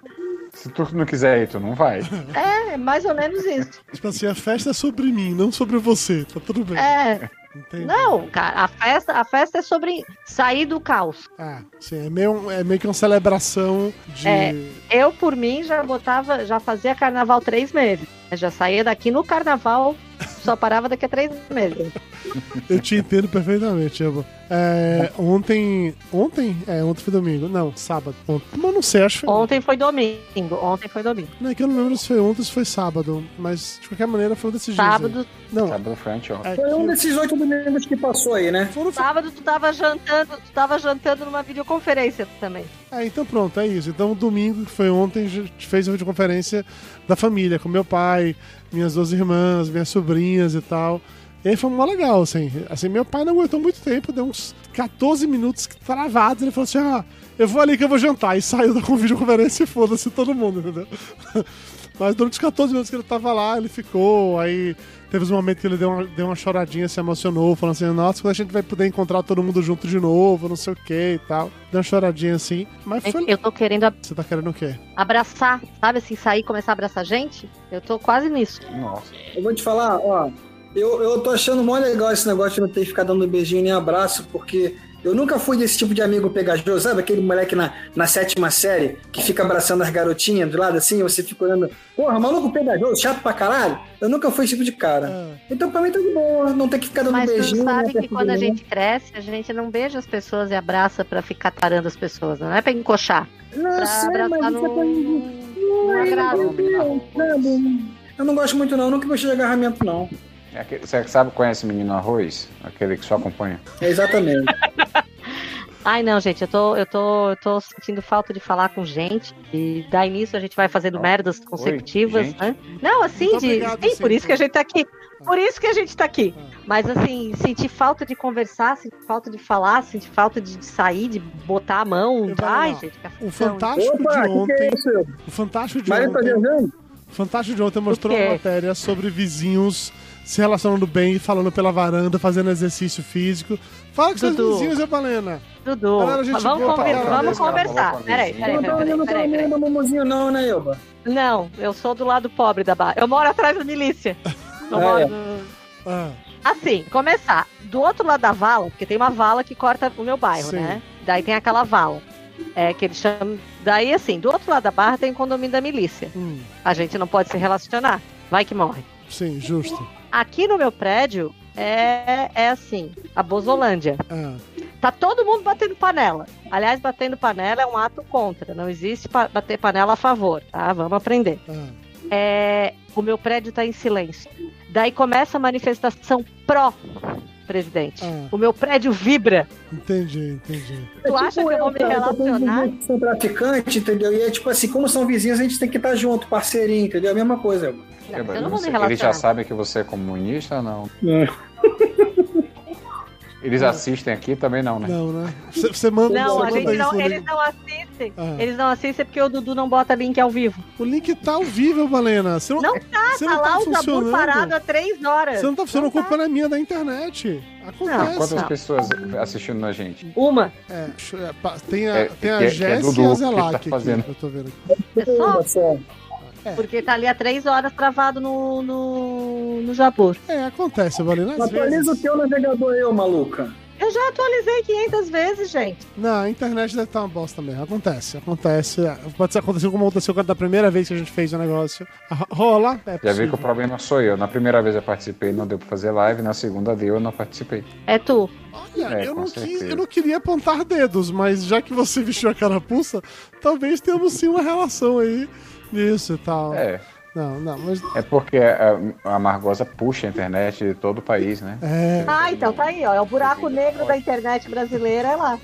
Speaker 3: Se tu não quiser ir, tu não vai. (laughs)
Speaker 4: É, mais ou menos isso.
Speaker 1: Tipo assim, a festa é sobre mim, não sobre você. Tá tudo bem.
Speaker 4: É,
Speaker 1: Entendi.
Speaker 4: não, cara, a festa, a festa é sobre sair do caos.
Speaker 1: Ah, sim, é meio, é meio que uma celebração de.
Speaker 4: É. Eu, por mim, já botava, já fazia carnaval três meses. Eu já saía daqui no carnaval, só parava daqui a três meses.
Speaker 1: Eu te entendo perfeitamente, Eva. É, ontem. Ontem? É, ontem foi domingo. Não, sábado. Ontem. Mas não sei, acho que foi.
Speaker 4: Ontem foi domingo, ontem foi domingo.
Speaker 1: Não, é que eu não lembro se foi ontem ou se foi sábado. Mas, de qualquer maneira, foi um desses dias. aí.
Speaker 4: Sábado,
Speaker 1: Não,
Speaker 3: Sábado foi anteontem.
Speaker 1: é
Speaker 2: Foi um desses oito domingos que passou aí, né?
Speaker 1: foram
Speaker 4: sábado tu tava jantando, tu tava jantando numa videoconferência também.
Speaker 1: É, então pronto, é isso. Então, domingo, que foi ontem, a gente fez a videoconferência da família, com meu pai, minhas duas irmãs, minhas sobrinhas e tal. E aí foi mó legal, assim. Assim, meu pai não aguentou muito tempo, deu uns 14 minutos travados. Ele falou assim: ah, eu vou ali que eu vou jantar. E saiu da videoconferência e foda-se todo mundo, entendeu? (laughs) Mas durante os 14 minutos que ele tava lá, ele ficou. Aí teve uns momentos que ele deu uma, deu uma choradinha, se emocionou, falando assim: nossa, quando a gente vai poder encontrar todo mundo junto de novo, não sei o que e tal. Deu uma choradinha assim. Mas foi.
Speaker 4: Eu tô querendo
Speaker 1: Você tá querendo o quê?
Speaker 4: abraçar, sabe assim, sair e começar a abraçar gente? Eu tô quase nisso.
Speaker 3: Nossa.
Speaker 2: Eu vou te falar, ó. Eu, eu tô achando mó legal esse negócio de não ter que ficar dando beijinho nem abraço, porque eu nunca fui desse tipo de amigo pegajoso, sabe? Aquele moleque na, na sétima série que fica abraçando as garotinhas do lado assim, você fica olhando, porra, maluco pegajoso, chato pra caralho. Eu nunca fui esse tipo de cara.
Speaker 1: Ah,
Speaker 2: Então pra mim tá de boa, não ter que ficar dando
Speaker 4: Mas
Speaker 2: beijinho.
Speaker 4: sabe
Speaker 2: né,
Speaker 4: que quando a gente cresce, a gente não beija as pessoas e abraça pra ficar tarando as pessoas, não é pra encoxar.
Speaker 2: Não,
Speaker 4: Pra
Speaker 2: sei,
Speaker 4: abraçar
Speaker 2: mas
Speaker 4: no,
Speaker 2: isso é
Speaker 4: agrado.
Speaker 2: meu Deus, sabe? Eu não gosto muito não, nunca gostei de agarramento não.
Speaker 3: É aquele- Você sabe, conhece o menino arroz? Aquele que só acompanha.
Speaker 2: É exatamente. (laughs)
Speaker 4: Ai, não, gente, eu tô, eu tô, eu tô sentindo falta de falar com gente. E dar início a gente vai fazendo merdas consecutivas,
Speaker 3: gente.
Speaker 4: né? Não, assim,
Speaker 1: Muito
Speaker 4: de.
Speaker 1: obrigado,
Speaker 4: sim,
Speaker 1: sim,
Speaker 4: por isso que a gente tá aqui. Por isso que a gente tá aqui. Mas assim, sentir falta de conversar, sentir falta de falar, sentir falta de sair, de botar a mão.
Speaker 1: Eu
Speaker 4: Ai,
Speaker 1: lá.
Speaker 4: gente, que
Speaker 1: O. Fantástico
Speaker 2: Opa,
Speaker 1: de
Speaker 2: o que, que
Speaker 1: ontem.
Speaker 2: é?
Speaker 1: O Fantástico de
Speaker 2: Mário tá
Speaker 1: ontem.
Speaker 2: viajando?
Speaker 1: O Fantástico de ontem mostrou uma matéria sobre vizinhos se relacionando bem, falando pela varanda, fazendo exercício físico. Fala com seus
Speaker 4: Dudu.
Speaker 1: vizinhos, Evalena.
Speaker 4: Dudu,
Speaker 1: Galera, gente
Speaker 4: vamos, conver- vamos conversar. Peraí, peraí,
Speaker 2: não tá
Speaker 4: peraí, peraí.
Speaker 2: meio do mumuzinho não, né, Elba?
Speaker 4: Não, eu sou do lado pobre da barra. Eu moro atrás da milícia. Eu
Speaker 2: Ah,
Speaker 4: moro
Speaker 2: é.
Speaker 4: no-
Speaker 1: Ah,
Speaker 4: Assim, começar. Do outro lado da vala, porque tem uma vala que corta o meu bairro,
Speaker 1: Sim.
Speaker 4: né? Daí tem aquela vala. É, que eles chamam. Daí, assim, do outro lado da barra tem o condomínio da milícia.
Speaker 1: hum,
Speaker 4: A gente não pode se relacionar. Vai que morre.
Speaker 1: sim, justo.
Speaker 4: Aqui no meu prédio é, é assim, a Bozolândia.
Speaker 1: Ah,
Speaker 4: Tá todo mundo batendo panela. Aliás, batendo panela é um ato contra. Não existe pa- bater panela a favor, tá? Vamos aprender.
Speaker 1: ah,
Speaker 4: É, o meu prédio tá em silêncio. Daí começa a manifestação pró-presidente.
Speaker 1: Ah.
Speaker 4: O meu prédio vibra.
Speaker 1: entendi, entendi.
Speaker 4: Tu acha que eu vou me relacionar?
Speaker 2: vizinhos que São traficantes, entendeu? E é tipo assim, como são vizinhos, a gente tem que estar junto, parceirinho, entendeu? É a mesma coisa.
Speaker 4: Não,
Speaker 3: Eu
Speaker 4: eu não vou me
Speaker 3: sei, Eles já
Speaker 4: relacionar.
Speaker 3: sabem que você é comunista ou não? (laughs)
Speaker 2: É.
Speaker 3: Eles assistem aqui também não, né?
Speaker 1: Não, né? Você, você manda,
Speaker 4: Não,
Speaker 1: você
Speaker 4: a gente
Speaker 1: isso
Speaker 4: não, eles não assistem.
Speaker 1: Ah.
Speaker 4: Eles não assistem porque o Dudu não bota link ao vivo.
Speaker 1: O link tá ao vivo, Valena. Você não,
Speaker 4: Não tá,
Speaker 1: você
Speaker 4: tá
Speaker 1: não
Speaker 4: lá
Speaker 1: tá
Speaker 4: o Zabur
Speaker 1: funcionando.
Speaker 4: parado há três horas.
Speaker 1: Você não tá funcionando
Speaker 4: Não
Speaker 1: a culpa na minha da internet. Acontece.
Speaker 3: Quantas
Speaker 4: Não.
Speaker 3: pessoas assistindo na gente?
Speaker 4: Uma.
Speaker 1: É, é, tem a,
Speaker 3: É,
Speaker 1: tem a
Speaker 3: é- que é
Speaker 1: Jéssica
Speaker 3: Dudu
Speaker 1: e a Zelac
Speaker 3: tá
Speaker 1: aqui,
Speaker 3: fazendo.
Speaker 1: eu tô vendo aqui.
Speaker 4: É só
Speaker 2: Só.
Speaker 4: porque tá ali há três horas travado no, no, no Jabur.
Speaker 1: É, acontece, Valena. Às
Speaker 2: Atualiza o teu navegador ô maluca.
Speaker 4: Eu já atualizei 500 vezes, gente.
Speaker 1: Não, a internet deve estar uma bosta mesmo. Acontece, acontece. É, Pode ser acontecer como aconteceu da primeira vez que a gente fez o negócio. Ah, Rola, é
Speaker 3: Já vi que o problema sou eu. Na primeira vez eu participei, não deu pra fazer live. Na segunda deu, eu não participei.
Speaker 4: É tu.
Speaker 1: Olha,
Speaker 3: É,
Speaker 1: eu, não quis, eu não queria apontar dedos, mas já que você (laughs) vestiu a carapuça, talvez tenhamos sim uma relação aí nisso e tal.
Speaker 3: É,
Speaker 1: Não, não, mas.
Speaker 3: é porque a, a Margosa puxa a internet de todo o país, né?
Speaker 1: É.
Speaker 4: Ah, então tá aí, ó. É o buraco negro da internet brasileira, é lá.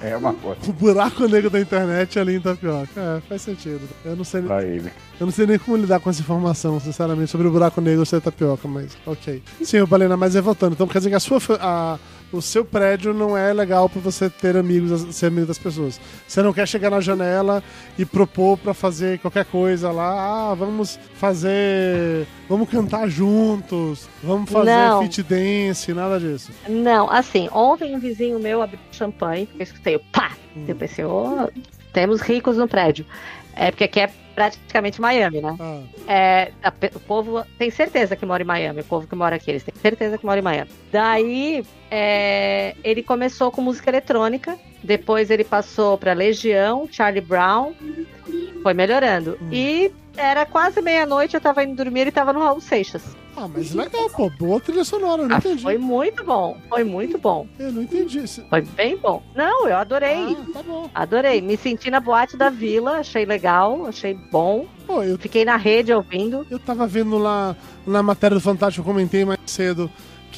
Speaker 3: É uma coisa
Speaker 1: O buraco negro da internet ali em Tapioca. É, faz sentido. Eu não sei,
Speaker 3: pra ele.
Speaker 1: eu não sei nem como lidar com essa informação, sinceramente, sobre o buraco negro ser tapioca, mas ok. Sim, Balena, mas é voltando. Então quer dizer que a sua, a- o seu prédio não é legal pra você ter amigos, ser amigo das pessoas. Você não quer chegar na janela e propor pra fazer qualquer coisa lá. Ah, vamos fazer. Vamos cantar juntos. Vamos fazer
Speaker 4: Não.
Speaker 1: fit dance, nada disso.
Speaker 4: Não, assim, ontem um vizinho meu abriu champanhe, eu escutei o pá!
Speaker 1: Hum.
Speaker 4: Eu pensei, ô, temos ricos no prédio. É porque aqui é praticamente Miami, né?
Speaker 1: Ah,
Speaker 4: É, a o povo tem certeza que mora em Miami, o povo que mora aqui, eles têm certeza que mora em Miami. Daí, é, ele começou com música eletrônica, depois ele passou pra Legião, Charlie Brown, foi melhorando.
Speaker 1: Hum.
Speaker 4: E era quase meia-noite, eu tava indo dormir, ele tava no Raul Seixas.
Speaker 1: ah, mas legal, pô. Boa trilha sonora, eu não
Speaker 4: Ah,
Speaker 1: entendi.
Speaker 4: foi muito bom, foi muito bom,
Speaker 1: Eu não entendi.
Speaker 4: Foi bem bom. Não, eu adorei.
Speaker 1: Ah, tá bom.
Speaker 4: Adorei, me senti na boate da vila, achei legal, achei bom.
Speaker 1: Pô, eu
Speaker 4: Fiquei na rede ouvindo.
Speaker 1: Eu tava vendo lá na matéria do Fantástico, eu comentei mais cedo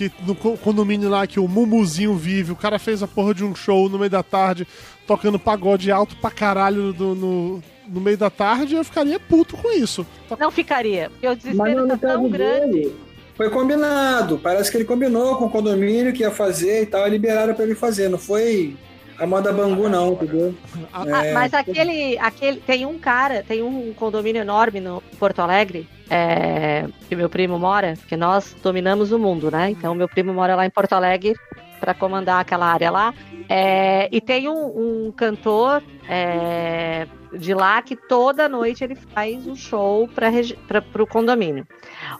Speaker 1: que no co- condomínio lá que o Mumuzinho vive, o cara fez a porra de um show no meio da tarde, tocando pagode alto pra caralho do- no, no meio da tarde, eu ficaria puto com isso. Tá-
Speaker 4: Não ficaria, porque o
Speaker 2: Mas
Speaker 4: desespero
Speaker 2: no
Speaker 4: tá tão
Speaker 2: caso
Speaker 4: grande.
Speaker 2: dele, foi combinado. Parece que ele combinou com o condomínio que ia fazer e tal, e liberaram pra ele fazer. Não foi a moda Bangu, não, entendeu?
Speaker 1: Ah,
Speaker 2: É.
Speaker 4: mas aquele, aquele. Tem um cara, tem um condomínio enorme no Porto Alegre, é, que meu primo mora, porque nós dominamos o mundo, né? Então meu primo mora lá em Porto Alegre para comandar aquela área lá. É, e tem um, um cantor é, de lá que toda noite ele faz um show para o condomínio.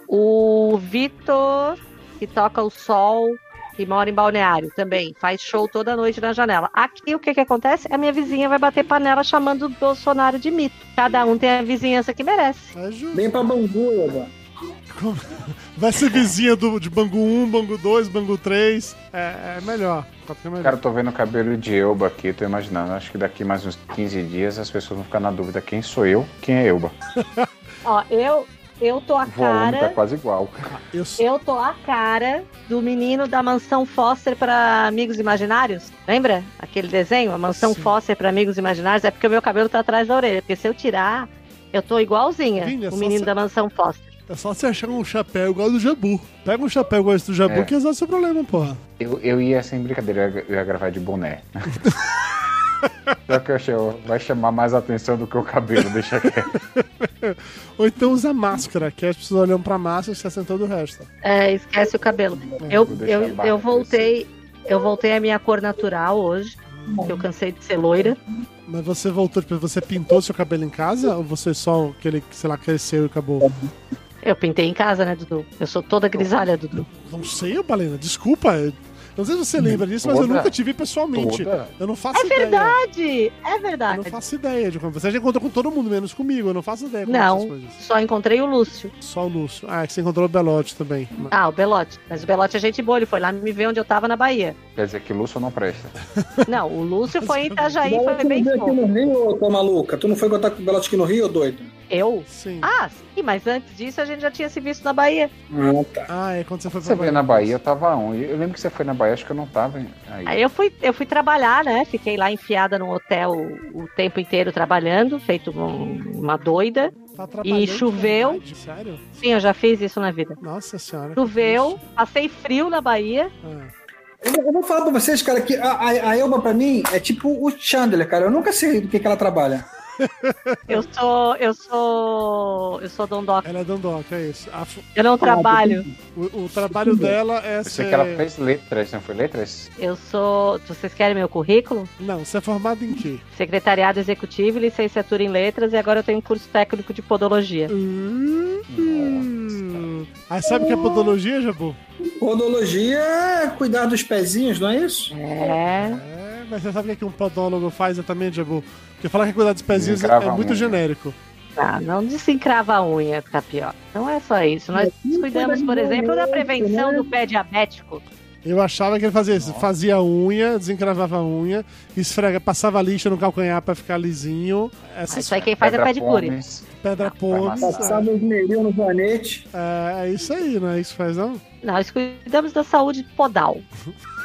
Speaker 4: O Vitor, que toca o sol, que mora em Balneário também, faz show toda noite na janela. Aqui o que que acontece? A minha vizinha vai bater panela chamando o Bolsonaro de mito. Cada um tem a vizinhança que merece.
Speaker 1: é justo.
Speaker 2: Vem pra Bangu, Eva.
Speaker 1: Vai ser vizinha do, de Bangu 1, Bangu 2, Bangu 3. É, é melhor. Qualquer melhor.
Speaker 3: Cara, eu tô vendo o cabelo de Elba aqui, tô imaginando. Acho que daqui mais uns 15 dias as pessoas vão ficar na dúvida quem sou eu, quem é Elba.
Speaker 4: Ó, eu eu tô a
Speaker 3: O volume tá
Speaker 4: cara,
Speaker 3: quase igual.
Speaker 1: Eu sou-
Speaker 4: eu tô a cara do menino da mansão Foster para amigos imaginários. Lembra? Aquele desenho, a mansão
Speaker 1: Sim.
Speaker 4: Foster para amigos imaginários, é porque o meu cabelo tá atrás da orelha, porque se eu tirar, eu tô igualzinha,
Speaker 1: é
Speaker 4: o menino da mansão Foster.
Speaker 1: É só você achar um chapéu igual do Jabu. Pega um chapéu igual esse do Jabu
Speaker 3: É.
Speaker 1: que resolve seu problema, porra.
Speaker 3: Eu, eu ia sem brincadeira, eu ia, eu ia gravar de boné. (laughs) vai chamar mais atenção do que o cabelo, deixa quieto. (laughs)
Speaker 1: Ou então usa máscara, que as pessoas olham pra máscara e esquecem todo o resto.
Speaker 4: É, esquece o cabelo. Eu, eu, eu voltei, eu voltei à minha cor natural hoje, eu cansei de ser loira.
Speaker 1: Mas você voltou, tipo, você pintou seu cabelo em casa? Ou você só aquele, sei lá, cresceu e acabou?
Speaker 4: Eu pintei em casa, né, Dudu? Eu sou toda grisalha, Dudu.
Speaker 1: Não sei, Balena, desculpa. Eu- Não sei se você lembra disso, mas eu
Speaker 3: Toda-
Speaker 1: nunca te vi pessoalmente.
Speaker 3: Toda.
Speaker 1: Eu não faço
Speaker 4: É
Speaker 1: ideia.
Speaker 4: verdade! É
Speaker 1: Eu não
Speaker 4: verdade.
Speaker 1: faço ideia de como. Você já encontrou com todo mundo, menos comigo. Eu não faço ideia como
Speaker 4: Não,
Speaker 1: essas coisas.
Speaker 4: só encontrei o Lúcio.
Speaker 1: Só o Lúcio. Ah, é que você encontrou o Belote também.
Speaker 4: Ah, o Belote. Mas o Belote é gente boa, ele foi lá me ver onde eu tava na Bahia.
Speaker 3: Quer dizer que Lúcio não presta. (laughs)
Speaker 4: Não, o Lúcio foi em Itajaí, foi
Speaker 2: tu não
Speaker 4: bem
Speaker 2: veio aqui no Rio, ô tua maluca? Tu não foi contar com o Belote aqui no Rio, doido?
Speaker 4: Eu?
Speaker 1: Sim.
Speaker 4: Ah, sim, mas antes disso a gente já tinha se visto na Bahia.
Speaker 2: Ah, tá.
Speaker 1: Ah, é quando você foi
Speaker 3: Você veio na Bahia, eu tava onde? Eu lembro que você foi na Bahia, acho que eu não tava aí.
Speaker 4: Aí eu fui, eu fui trabalhar, né? Fiquei lá enfiada no hotel o tempo inteiro trabalhando, feito um- uma doida.
Speaker 1: Tá trabalhando
Speaker 4: E choveu.
Speaker 1: verdade? Sério?
Speaker 4: Sim, eu já fiz isso na vida.
Speaker 1: Nossa senhora.
Speaker 4: Choveu, passei frio na Bahia.
Speaker 1: Ah,
Speaker 2: Eu, eu vou falar pra vocês, cara, que a, a, a Elba, pra mim, é tipo o Chandler, cara. Eu nunca sei do que, que ela trabalha. (laughs)
Speaker 4: Eu sou. Eu sou. Eu sou Dondoca.
Speaker 1: Ela é Dondoca, é isso. A
Speaker 4: Eu não trabalho.
Speaker 1: o, o trabalho dela é
Speaker 3: Eu sei
Speaker 1: ser...
Speaker 3: que ela fez letras, não foi letras?
Speaker 4: Eu sou. Vocês querem meu currículo?
Speaker 1: Não, você é formado em quê?
Speaker 4: Secretariado Executivo, licenciatura em Letras e agora eu tenho um curso técnico de Podologia.
Speaker 1: Hum. Aí sabe o que é podologia, Jabu?
Speaker 2: Podologia é cuidar dos pezinhos, não é isso?
Speaker 4: É.
Speaker 1: É, mas você sabe o que, é que um podólogo faz exatamente, Jabu? Porque falar que é cuidar dos pezinhos é, é muito genérico.
Speaker 4: Ah, não desencrava a unha, fica pior. Não é só isso. Nós cuidamos, por exemplo, da prevenção do pé diabético.
Speaker 1: Eu achava que ele fazia isso. Fazia a unha, desencravava a unha, esfrega, passava lixa no calcanhar pra ficar lisinho. Essas
Speaker 4: Isso aí quem faz é
Speaker 3: Pedra
Speaker 4: pedicure.
Speaker 3: Pomes.
Speaker 1: pedra pomes.
Speaker 2: Passava os neirinhos no vanete.
Speaker 1: É, é isso aí, não é isso que faz, não?
Speaker 4: Nós cuidamos da saúde podal. (laughs)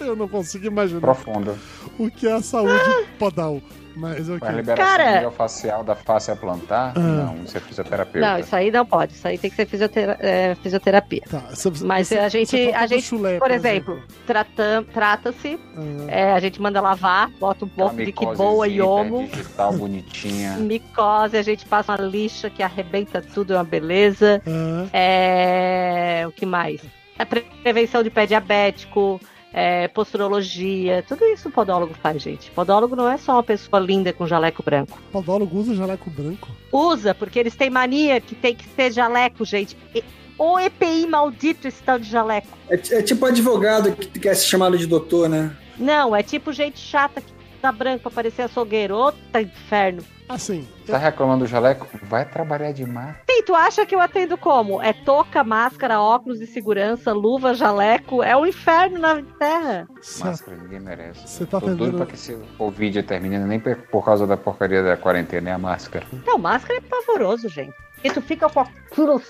Speaker 4: (laughs)
Speaker 1: Eu não consigo imaginar
Speaker 3: Profunda.
Speaker 1: o que é a saúde podal. Mas ok.
Speaker 3: Com a liberação
Speaker 4: Cara-
Speaker 3: miofascial da face a plantar?
Speaker 1: Ah.
Speaker 3: Não, isso é fisioterapeuta.
Speaker 4: Não, isso aí não pode. Isso aí tem que ser fisiotera- é, fisioterapia.
Speaker 1: Tá, você-
Speaker 4: Mas
Speaker 1: você-
Speaker 4: a gente- a gente,
Speaker 1: chulé,
Speaker 4: Por exemplo, tratam- trata-se,
Speaker 1: Ah,
Speaker 4: é, a gente manda lavar, bota um pouco de que boa e homo.
Speaker 3: digital bonitinha. (laughs)
Speaker 4: Micose, a gente passa uma lixa que arrebenta tudo, é uma beleza.
Speaker 1: ah,
Speaker 4: É, o que mais? A pre- prevenção de pé diabético, é, posturologia, tudo isso o podólogo faz, gente. Podólogo não é só uma pessoa linda com jaleco branco.
Speaker 1: podólogo usa jaleco branco?
Speaker 4: Usa, porque eles têm mania que tem que ser jaleco, gente. E- O EPI maldito esse tal de jaleco.
Speaker 2: É, é tipo advogado que quer ser chamado de doutor, né?
Speaker 4: Não, é tipo gente chata que tá branco pra parecer açougueiro. Ô, tá inferno.
Speaker 1: Assim,
Speaker 3: Tá reclamando do jaleco? Vai trabalhar demais.
Speaker 4: Sim, tu acha que eu atendo como? É touca, máscara, óculos de segurança, luva, jaleco? É o inferno na terra.
Speaker 1: cê-
Speaker 3: Máscara, ninguém merece.
Speaker 1: Você tá
Speaker 3: Tô doido
Speaker 1: atendendo-
Speaker 3: pra que esse Covid termine, nem por causa da porcaria da quarentena, é a máscara.
Speaker 4: Não, máscara é pavoroso, gente. E tu fica com aquilo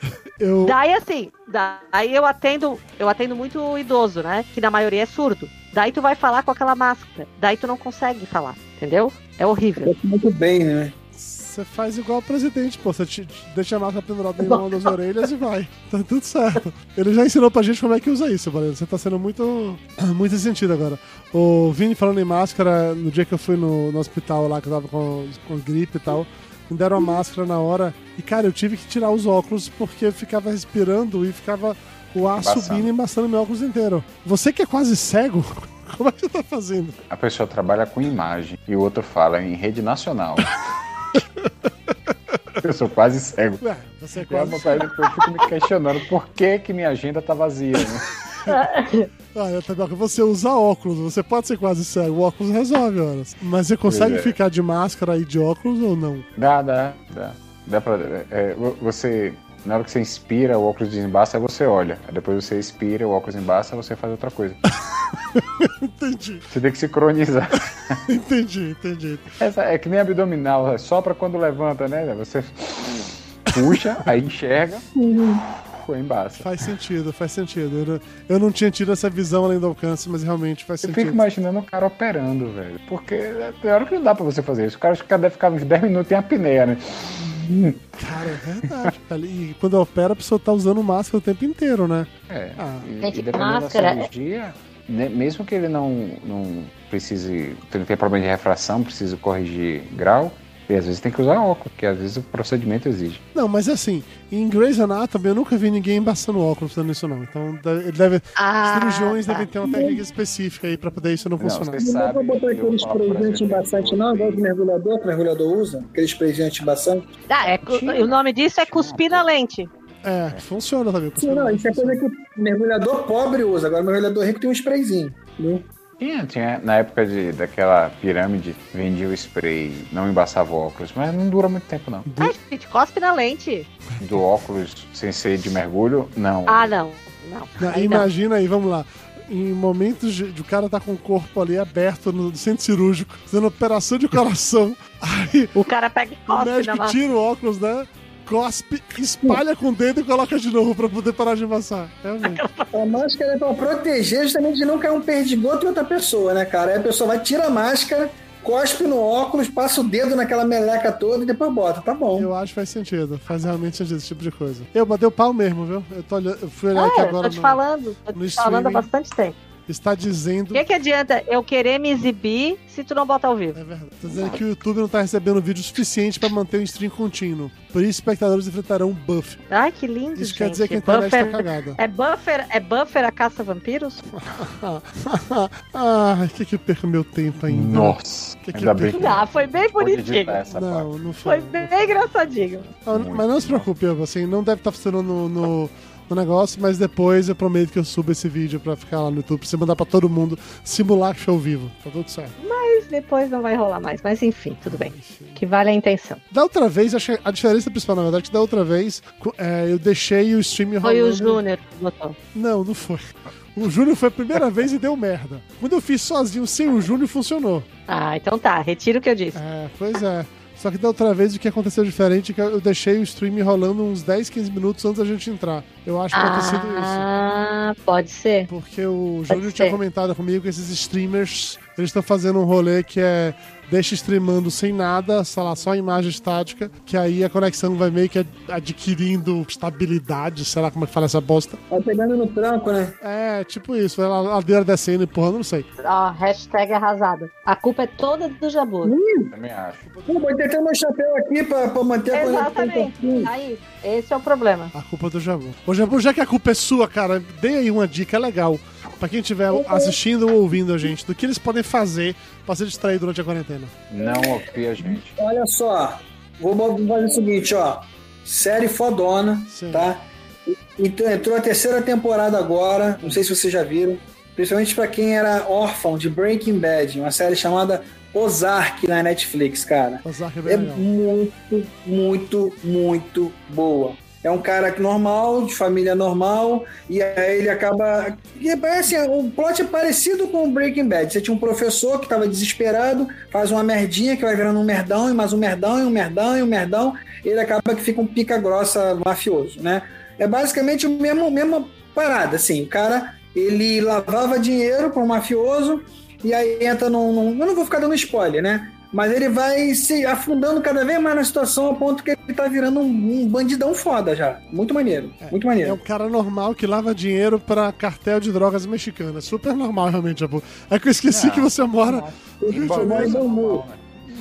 Speaker 4: (laughs)
Speaker 1: eu,
Speaker 4: Daí assim, daí eu atendo, eu atendo muito idoso, né? Que na maioria é surdo. Daí tu vai falar com aquela máscara. Daí tu não consegue falar, entendeu? É horrível.
Speaker 2: Muito bem, né?
Speaker 1: Você faz igual o presidente, pô. Você te- te deixa a máscara pendurada em uma das orelhas e vai. Tá tudo certo. Ele já ensinou pra gente como é que usa isso, Valendo. Você tá sendo muito, (clears throat) muito sentido agora. O Vini falando em máscara, no dia que eu fui no, no hospital lá, que eu tava com, com gripe e tal, me deram a máscara na hora. E, cara, eu tive que tirar os óculos porque eu ficava respirando e ficava o ar
Speaker 3: Embaçando.
Speaker 1: subindo e embaçando meu óculos inteiro. Você que é quase cego, (laughs) como é que você tá fazendo?
Speaker 3: A pessoa trabalha com imagem e o outro fala em rede nacional. (laughs) eu sou quase cego.
Speaker 1: Você é
Speaker 3: é
Speaker 1: quase
Speaker 3: que eu fico me questionando por que, que minha agenda tá vazia, né? (laughs)
Speaker 1: Ah, eu também, você usa óculos, você pode ser quase cego, o óculos resolve horas. Mas você consegue
Speaker 3: é.
Speaker 1: ficar de máscara e de óculos ou não?
Speaker 3: Dá, dá, dá. Dá pra. é, vo- você. Na hora que você inspira, o óculos desembaça, você olha. Aí depois você expira, o óculos embaça, você faz outra coisa. (laughs)
Speaker 1: Entendi,
Speaker 3: Você tem que sincronizar. (laughs)
Speaker 1: entendi, entendi.
Speaker 3: Essa é que nem abdominal, é só pra quando levanta, né? Você puxa, aí enxerga, foi embaça.
Speaker 1: Faz sentido, faz sentido. Eu não, eu não tinha tido essa visão além do alcance, mas realmente faz
Speaker 3: Eu
Speaker 1: sentido.
Speaker 3: fico imaginando o cara operando, velho. Porque tem hora que não dá pra você fazer isso. O cara deve ficar uns 10 minutos em apneia, né?
Speaker 1: Cara, é verdade. E quando opera, a pessoa tá usando máscara o tempo inteiro, né?
Speaker 3: É.
Speaker 1: Ah.
Speaker 3: e,
Speaker 4: Gente,
Speaker 3: e dependendo
Speaker 4: máscara é-
Speaker 3: da cirurgia, né, mesmo que ele não, não precise, ele tenha problema de refração, precise corrigir grau, e às vezes tem que usar óculos, porque às vezes o procedimento exige.
Speaker 1: Não, mas assim, em Grey's Anatomy eu nunca vi ninguém embaçando óculos fazendo isso, não. Então deve- ele deve.
Speaker 4: Ah,
Speaker 1: cirurgiões
Speaker 4: tá.
Speaker 1: devem ter uma técnica específica aí pra poder isso não
Speaker 3: Não,
Speaker 1: funcionar.
Speaker 3: você
Speaker 2: Não dá pra botar aquele sprayzinho antiembaçante, não, igual de mergulhador, que o mergulhador usa. Aquele sprayzinho antiembaçante.
Speaker 4: Ah, é cu- o nome disso é cuspir na lente.
Speaker 1: É, funciona também.
Speaker 2: Sim, não, isso é coisa que mergulhador pobre usa. Agora, mergulhador rico tem um sprayzinho. Entendeu?
Speaker 3: Tinha, tinha, na época de, daquela pirâmide, vendia o spray, não embaçava o óculos, mas não dura muito tempo não.
Speaker 4: Ai, gente, cospe na lente.
Speaker 3: Do óculos sem ser de mergulho, não.
Speaker 4: Ah, não. Não.
Speaker 1: Não,
Speaker 4: Aí não.
Speaker 1: imagina aí, vamos lá. Em momentos de, de o cara tá com o corpo ali aberto no centro cirúrgico, fazendo operação de coração. (laughs) Aí
Speaker 4: O cara pega e
Speaker 1: o
Speaker 4: cospe na
Speaker 1: médico tira o óculos, né? Cospe, espalha com o dedo e coloca de novo pra poder parar de embaçar. Realmente.
Speaker 2: A máscara é pra proteger justamente de não cair um perdigoto em outra pessoa, né, cara? Aí a pessoa vai, tira a máscara, cospe no óculos, passa o dedo naquela meleca toda e depois bota. Tá bom.
Speaker 1: Eu acho que faz sentido. Faz realmente sentido esse tipo de coisa. Eu bateu pau mesmo, viu? Eu, tô olhando, eu fui olhar
Speaker 4: Ah,
Speaker 1: aqui
Speaker 4: é,
Speaker 1: agora.
Speaker 4: tô te
Speaker 1: no-
Speaker 4: falando, tô te falando há bastante tempo.
Speaker 1: Está dizendo.
Speaker 4: O que, que adianta eu querer me exibir se tu não bota ao vivo?
Speaker 1: É verdade. Tá dizendo que o YouTube não tá recebendo vídeo suficiente pra manter o stream contínuo. Por isso, espectadores enfrentarão um buff.
Speaker 4: Ai, que lindo,
Speaker 1: Isso
Speaker 4: gente.
Speaker 1: quer dizer que a internet
Speaker 4: buffer,
Speaker 1: tá cagada.
Speaker 4: é buffer, é buffer a caça vampiros? (laughs)
Speaker 1: Ai, que que eu perco meu tempo ainda?
Speaker 3: Nossa,
Speaker 1: Que que
Speaker 3: ainda
Speaker 1: eu
Speaker 3: bem que
Speaker 4: Ah, foi bem bonitinho.
Speaker 1: Não, não foi.
Speaker 4: Foi bem engraçadinho.
Speaker 1: Ah, mas não se preocupe, assim, não deve estar funcionando no, no, no negócio, mas depois eu prometo que eu subo esse vídeo pra ficar lá no YouTube, pra você mandar pra todo mundo simular show vivo. Tá tudo certo.
Speaker 4: Mas depois não vai rolar mais. Mas enfim, tudo bem. Que vale a intenção.
Speaker 1: Da outra vez, acho a diferença principal, na verdade, que da outra vez é, eu deixei o stream rolando.
Speaker 4: Foi o Júnior que botou.
Speaker 1: Não, não foi. O Júnior foi a primeira (laughs) vez e deu merda. Quando eu fiz sozinho, sem o Júnior, funcionou.
Speaker 4: Ah, então tá. Retiro o que eu disse.
Speaker 1: É, pois é. Só que da outra vez o que aconteceu diferente é que eu deixei o stream rolando uns 10, 15 minutos antes da gente entrar. Eu acho que pode ter sido isso.
Speaker 4: Ah, pode ser.
Speaker 1: Porque o
Speaker 4: Pode
Speaker 1: tinha
Speaker 4: ser.
Speaker 1: comentado comigo que esses streamers, eles estão fazendo um rolê que é deixa streamando sem nada, sei lá, só imagem estática, que aí a conexão vai meio que adquirindo estabilidade, sei lá como é que fala essa bosta.
Speaker 2: Vai pegando no tranco, né?
Speaker 1: É, tipo isso, vai lá, ladeira descendo, empurrando, não sei.
Speaker 4: Ó, hashtag arrasada. A culpa é toda do Jabu.
Speaker 3: Também acho.
Speaker 2: Pô, botei até meu chapéu aqui pra, pra manter a
Speaker 4: Exatamente. Aí, esse é o problema.
Speaker 1: A culpa é do Jabu. Ô Jabu, já que a culpa é sua, cara, dê aí uma dica legal pra quem estiver assistindo ou ouvindo a gente, do que eles podem fazer pra se distrair durante a quarentena.
Speaker 3: Não ouvir a gente.
Speaker 2: Olha só, vou fazer o seguinte, ó. Série fodona,
Speaker 1: Sim.
Speaker 2: tá? Então entrou a terceira temporada agora, não sei se vocês já viram. Principalmente pra quem era órfão de Breaking Bad, uma série chamada Ozark na Netflix, cara.
Speaker 1: Ozark é bem
Speaker 2: É
Speaker 1: legal.
Speaker 2: muito, muito, muito boa. É um cara normal, de família normal, e aí ele acaba. E é assim, o plot é parecido com o Breaking Bad. Você tinha um professor que estava desesperado, faz uma merdinha que vai virando um merdão, e mais um merdão, e um merdão, e um merdão, e ele acaba que fica um pica grossa mafioso, né? É basicamente o mesmo mesma parada, assim. O cara, ele lavava dinheiro para um mafioso, e aí entra num, num- Eu não vou ficar dando spoiler, né? Mas ele vai se afundando cada vez mais na situação a ponto que ele tá virando um, um bandidão foda já. Muito maneiro. Muito
Speaker 1: É
Speaker 2: maneiro.
Speaker 1: um cara normal que lava dinheiro pra cartel de drogas mexicanas. Super normal, realmente, Jabu. É que eu esqueci
Speaker 3: Ah,
Speaker 1: que você mora
Speaker 2: ele
Speaker 3: é né?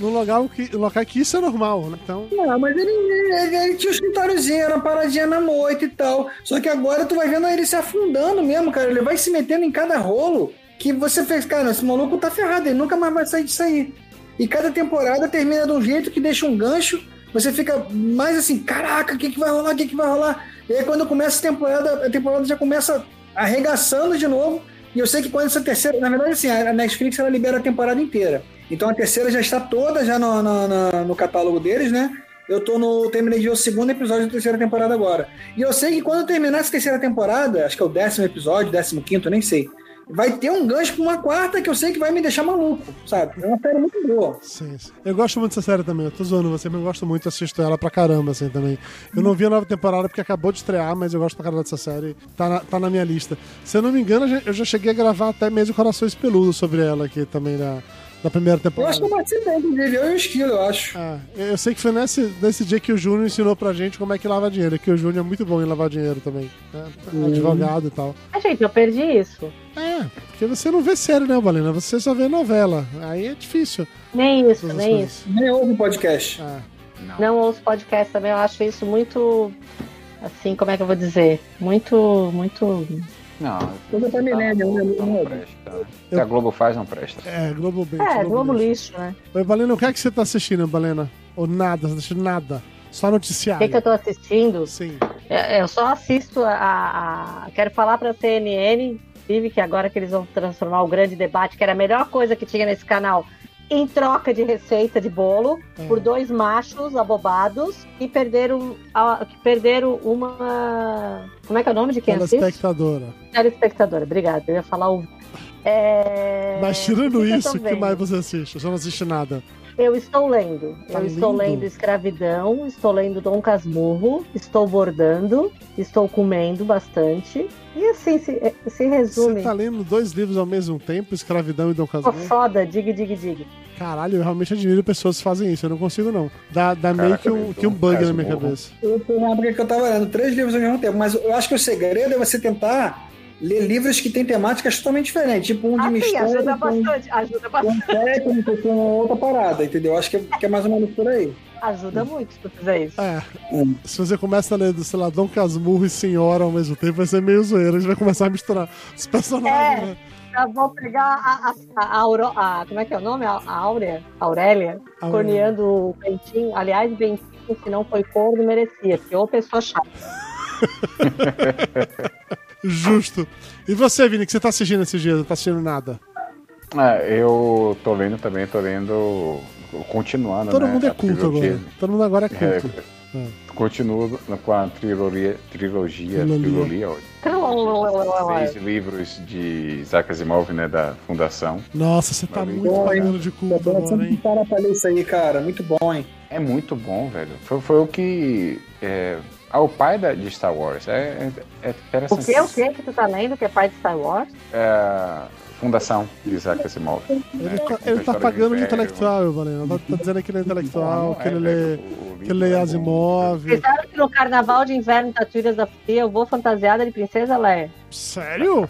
Speaker 1: local que, local que isso é normal, né? Então,
Speaker 2: Não, mas ele, ele, ele tinha um escritóriozinho, era uma paradinha na noite e tal. Só que agora tu vai vendo ele se afundando mesmo, cara. Ele vai se metendo em cada rolo que você fez, cara, esse maluco tá ferrado, ele nunca mais vai sair disso aí. E cada temporada termina de um jeito que deixa um gancho, você fica mais assim, caraca, o que, que vai rolar, o que, que vai rolar? E aí quando começa a temporada, a temporada já começa arregaçando de novo. E eu sei que quando essa terceira, na verdade, assim, a Netflix ela libera a temporada inteira. Então a terceira já está toda já no, no, no- no catálogo deles, né? Eu tô no. Terminei de ver o segundo episódio da terceira temporada agora. E eu sei que quando terminar essa terceira temporada, acho que é o décimo episódio, décimo quinto, nem sei. Vai ter um gancho pra uma quarta que eu sei que vai me deixar maluco, sabe? É uma série muito boa.
Speaker 1: sim, sim. Eu gosto muito dessa série também. Eu tô zoando você, mas eu gosto muito, assisto ela pra caramba, assim, também. Eu não vi a nova temporada porque acabou de estrear, mas eu gosto pra caramba dessa série. Tá na, tá na minha lista. Se eu não me engano, eu já- cheguei a gravar até mesmo Corações Peludos sobre ela aqui também na, na primeira
Speaker 2: Eu
Speaker 1: temporada.
Speaker 2: acho que eu participei, inclusive, eu e o Esquilo, eu acho.
Speaker 1: Ah, eu sei que foi nesse, nesse dia que o Júnior ensinou pra gente como é que lava dinheiro, que o Júnior é muito bom em lavar dinheiro também. né? Advogado e tal.
Speaker 4: Ah, gente, eu perdi isso.
Speaker 1: É, porque você não vê série, né, Valena? Você só vê novela. Aí é difícil.
Speaker 4: Nem isso, nem
Speaker 1: coisas.
Speaker 4: isso.
Speaker 2: Nem ouve podcast.
Speaker 1: Ah,
Speaker 3: Não.
Speaker 4: Não ouço podcast também, eu acho isso muito. Assim, como é que eu vou dizer? Muito, muito.
Speaker 3: Não.
Speaker 2: Coisa pra milênio, né?
Speaker 3: Presta. né? O que a Globo faz não presta.
Speaker 1: é, Globo Bait.
Speaker 4: É, Globo Lixo, né?
Speaker 1: Oi, Valena, o que é que você tá assistindo, Valena? Ou nada, você tá assistindo nada. Só
Speaker 4: O
Speaker 1: noticiário.
Speaker 4: que, que eu tô assistindo?
Speaker 1: Sim.
Speaker 4: É, Eu só assisto a. a- Quero falar pra CNN, inclusive, que agora que eles vão transformar o grande debate, que era a melhor coisa que tinha nesse canal, em troca de receita de bolo,
Speaker 1: É.
Speaker 4: por dois machos abobados que perderam, a- que perderam uma. Como é que é o nome de quem assiste?
Speaker 1: Telespectadora.
Speaker 4: Telespectadora, obrigada. Eu ia falar o. É...
Speaker 1: Mas tirando
Speaker 4: que
Speaker 1: isso, o que mais você assiste? Você não assiste nada.
Speaker 4: Eu estou lendo.
Speaker 1: Tá
Speaker 4: eu estou
Speaker 1: lindo.
Speaker 4: lendo Escravidão, estou lendo Dom Casmurro, estou bordando, estou comendo bastante. E assim se, se resume.
Speaker 1: Você tá lendo dois livros ao mesmo tempo, Escravidão e Dom Casmurro?
Speaker 4: foda, dig, dig, dig.
Speaker 1: Caralho, eu realmente admiro pessoas que fazem isso. Eu não consigo, não. Dá, dá meio
Speaker 3: Caraca,
Speaker 1: que um, que um bug na minha
Speaker 3: casmurro.
Speaker 1: cabeça.
Speaker 2: Eu tô na época que eu tava lendo três livros ao mesmo tempo, mas eu acho que o segredo é você tentar ler livros que têm temáticas totalmente diferentes, tipo um de
Speaker 4: Ah, sim,
Speaker 2: mistério
Speaker 4: ajuda
Speaker 2: com,
Speaker 4: bastante. Ajuda
Speaker 2: com
Speaker 4: bastante.
Speaker 2: um técnico, com outra parada, entendeu? Acho que é, que é mais ou menos por aí.
Speaker 4: Ajuda muito se tu fizer isso.
Speaker 1: É.
Speaker 2: Hum.
Speaker 1: Se você começa a ler, sei lá, Dom Casmurro e Senhora ao mesmo tempo, vai ser meio zoeira. A gente vai começar a misturar os personagens,
Speaker 4: É.
Speaker 1: né?
Speaker 4: Já vou pegar a, a, a, Auro- a- Como é que é o nome? A, a Áurea? Aurélia?
Speaker 1: A-
Speaker 4: Corneando o Bentinho. Aliás, Bentinho, se não foi corno, merecia. Que ou pessoa chata. (laughs)
Speaker 1: Justo. E você, Vini, que você tá assistindo esses dias? Não tá assistindo nada?
Speaker 3: É, eu tô lendo também, tô lendo. Continuando.
Speaker 1: Todo
Speaker 3: né,
Speaker 1: mundo é culto
Speaker 3: trilogia.
Speaker 1: agora. Todo mundo agora é
Speaker 3: É,
Speaker 1: culto. É.
Speaker 3: continuo com a trilogia, trilogia,
Speaker 1: Trilogia.
Speaker 3: trilogia, seis livros de Isaac Asimov, né, da Fundação.
Speaker 1: Nossa, você tá muito pagando de culto
Speaker 2: dando
Speaker 1: agora, hein?
Speaker 2: para pra ler isso aí, cara. Muito bom, hein?
Speaker 3: É muito bom, velho. Foi, foi o que. É, ah, o pai da, de Star Wars. É, é, é
Speaker 4: O
Speaker 3: interessante.
Speaker 4: que? O que que tu tá lendo? Que é pai de Star Wars?
Speaker 3: É a Fundação de Isaac Asimov.
Speaker 1: Ele,
Speaker 3: né,
Speaker 1: tá,
Speaker 3: a
Speaker 1: ele tá pagando de intelectual, Valendo. Tá, tá dizendo que ele é intelectual,
Speaker 3: Não,
Speaker 1: que
Speaker 3: é,
Speaker 1: ele
Speaker 3: o- o
Speaker 1: que ele
Speaker 3: é bom.
Speaker 1: Asimov.
Speaker 4: Vocês sabem que no carnaval de inverno da Trilhas da Fria eu vou fantasiada de Princesa Leia?
Speaker 1: Sério?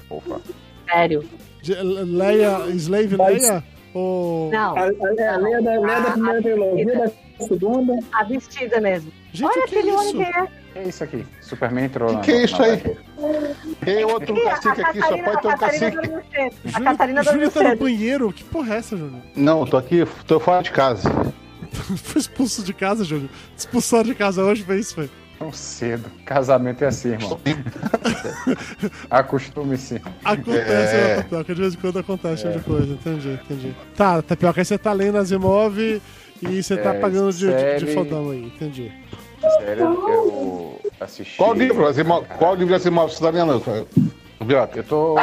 Speaker 4: Sério.
Speaker 1: De- Leia, Slave
Speaker 2: Mas-
Speaker 1: Leia? Ou...
Speaker 4: Não,
Speaker 2: A, a, a, lê da, lê da primeira trilogia, da segunda.
Speaker 4: a vestida mesmo.
Speaker 1: Gente,
Speaker 4: Olha
Speaker 1: o que é
Speaker 4: aquele
Speaker 1: isso?
Speaker 4: homem que é.
Speaker 3: É isso aqui. Superman entrou
Speaker 5: Que
Speaker 3: na.
Speaker 5: que é isso
Speaker 3: na-
Speaker 5: aí? Tem outro
Speaker 4: a
Speaker 5: cacique aqui, só pode ter um
Speaker 4: a Catarina
Speaker 5: cacique.
Speaker 4: cedo. A
Speaker 1: Júlio,
Speaker 4: Catarina
Speaker 1: Júlio tá no banheiro? Que porra é essa, Júlio?
Speaker 5: Não, tô aqui, tô fora de casa. (laughs)
Speaker 1: Foi expulso de casa, Júlio? Expulsado de casa hoje, foi isso, foi?
Speaker 3: Tão cedo. Casamento é assim, irmão. (laughs) Acostume-se.
Speaker 1: Acontece,
Speaker 5: É.
Speaker 1: né, Tapioca? De vez em quando acontece tipo de coisa. Entendi, entendi. Tá, Tapioca, aí você tá lendo Asimov e você tá
Speaker 3: É,
Speaker 1: pagando de, de, de fodão aí. Entendi.
Speaker 3: Sério, eu assisti.
Speaker 5: Qual livro, Asimov? Qual livro Asimov você tá lendo? Biota?
Speaker 3: Eu tô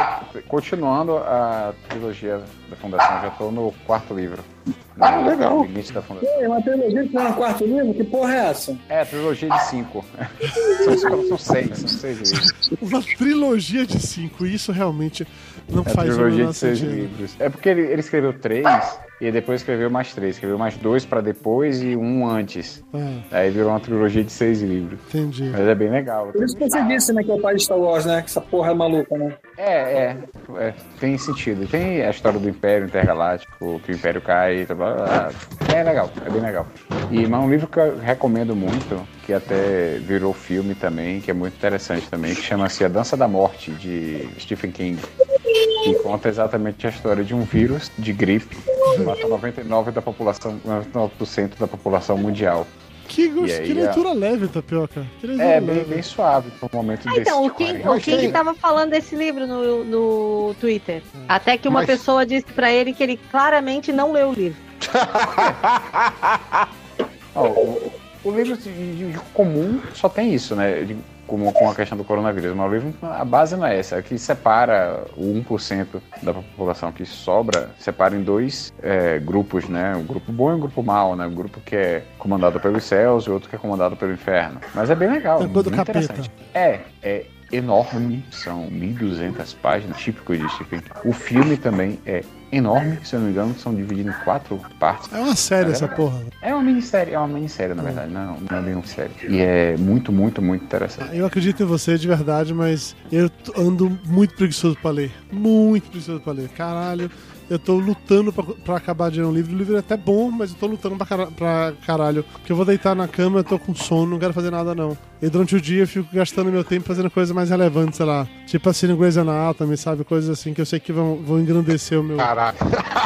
Speaker 3: continuando a trilogia da Fundação, já tô no quarto livro.
Speaker 5: Ah, legal.
Speaker 3: Da Fundação.
Speaker 2: É uma trilogia que tá no quarto livro? Que porra é essa?
Speaker 3: É, trilogia de cinco. (laughs) São, são seis, são seis livros.
Speaker 1: Uma trilogia de cinco, isso realmente não
Speaker 3: É
Speaker 1: faz
Speaker 3: trilogia de seis livros. É porque ele, ele escreveu três e depois escreveu mais três. Escreveu mais dois pra depois e um antes.
Speaker 1: Ah,
Speaker 3: Aí virou uma trilogia de seis livros.
Speaker 1: entendi.
Speaker 3: Mas é bem legal.
Speaker 2: Por isso que você disse, né, que é o pai de Star Wars, né? Que essa porra é maluca, né?
Speaker 3: É, é, é, tem sentido. Tem a história do Império Intergaláctico, que o Império cai, blá, blá, blá. é legal, é bem legal. E mas um livro que eu recomendo muito, que até virou filme também, que é muito interessante também, que chama-se A Dança da Morte, de Stephen King. Que conta exatamente a história de um vírus de gripe mata 99% da população, 99% da população mundial.
Speaker 1: Que, gosto,
Speaker 3: aí,
Speaker 1: que leitura leve, Tapioca. Que leitura
Speaker 3: É,
Speaker 1: leve.
Speaker 3: bem, bem suave para um momento
Speaker 4: Ah,
Speaker 3: desse
Speaker 4: então, o
Speaker 3: de
Speaker 4: King, o King
Speaker 5: tem-
Speaker 4: tava falando desse livro no, no Twitter. Até que uma
Speaker 5: Mas-
Speaker 4: pessoa disse pra ele que ele claramente não leu o livro. (laughs)
Speaker 3: Ó, o, o livro de, de comum só tem isso, né? De, como com a questão do coronavírus. Mas o livro, a base não é essa. É que separa o 1% da população que sobra, separa em dois é, grupos, né? Um grupo bom e um grupo mau, né? Um grupo que é comandado pelos céus e outro que é comandado pelo inferno. Mas é bem legal.
Speaker 1: É
Speaker 3: muito
Speaker 1: capeta.
Speaker 3: interessante. É, é enorme. São 1.200 páginas, típico de Stephen King. O filme também é enorme, se eu não me engano, são divididos em quatro partes.
Speaker 1: É uma série
Speaker 3: É
Speaker 1: essa porra.
Speaker 3: É uma minissérie, é uma minissérie, na verdade, não, não é bem uma série. E é muito, muito, muito interessante.
Speaker 1: Eu acredito em você de verdade, mas eu ando muito preguiçoso pra ler. Muito preguiçoso pra ler. Caralho, eu tô lutando pra, pra acabar de ler um livro. O livro é até bom, mas eu tô lutando pra, cara- pra caralho. Porque eu vou deitar na cama, eu tô com sono, não quero fazer nada não. E durante o dia eu fico gastando meu tempo fazendo coisas mais relevantes, sei lá. Tipo assim no Grey's Anatomy, sabe? Coisas assim que eu sei que vão, vão engrandecer o meu,
Speaker 5: Caralho.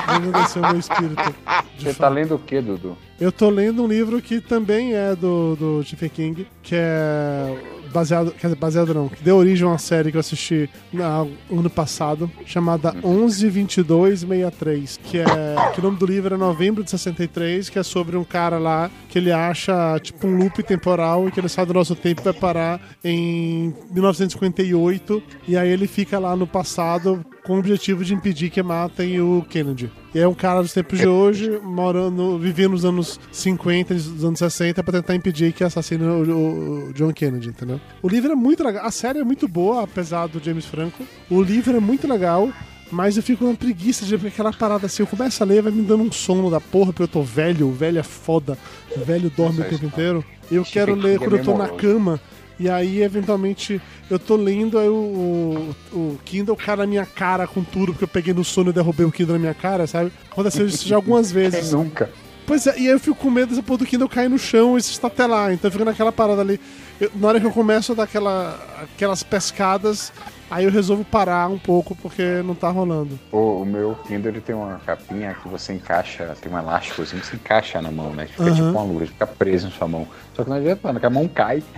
Speaker 1: vão engrandecer o meu espírito.
Speaker 3: Você
Speaker 1: fato.
Speaker 3: tá lendo o que, Dudu?
Speaker 1: Eu tô lendo um livro que também é do, do Stephen King, que é baseado, quer dizer, baseado não, que deu origem a uma série que eu assisti na, ano passado, chamada 112263, que é que o nome do livro é Novembro de 63, que é sobre um cara lá que ele acha tipo um loop temporal e que ele sai do nosso tempo vai parar em 1958 e aí ele fica lá no passado com o objetivo de impedir que matem o Kennedy. E é um cara dos tempos de hoje, morando, vivendo nos anos 50, nos anos 60, pra tentar impedir que assassine o, o- John Kennedy, entendeu? O livro é muito legal, a série é muito boa, apesar do James Franco. O livro é muito legal. Mas eu fico com uma preguiça de ver aquela parada assim. Eu começo a ler, vai me dando um sono da porra, porque eu tô velho, velho é foda. Velho dorme o tempo
Speaker 3: isso
Speaker 1: inteiro. Eu quero ler quando eu tô na cama. E aí, eventualmente, eu tô lendo, aí o, o, o Kindle cai na minha cara com tudo, porque eu peguei no sono e derrubei o Kindle na minha cara, sabe? Aconteceu isso já algumas (laughs) vezes.
Speaker 3: Quem nunca?
Speaker 1: Pois é, e aí eu fico com medo dessa porra do Kindle cair no chão e se estatelar. Então eu fico naquela parada ali. Eu- na hora que eu começo a dar aquela, aquelas pescadas, aí eu resolvo parar um pouco porque não tá rolando.
Speaker 3: O, o meu Kindle ele tem uma capinha que você encaixa, tem um elásticozinho que você encaixa na mão, né? Que fica
Speaker 1: Aham.
Speaker 3: tipo uma luva, fica preso na sua mão. Só que não adianta, mano, que a mão cai. (laughs)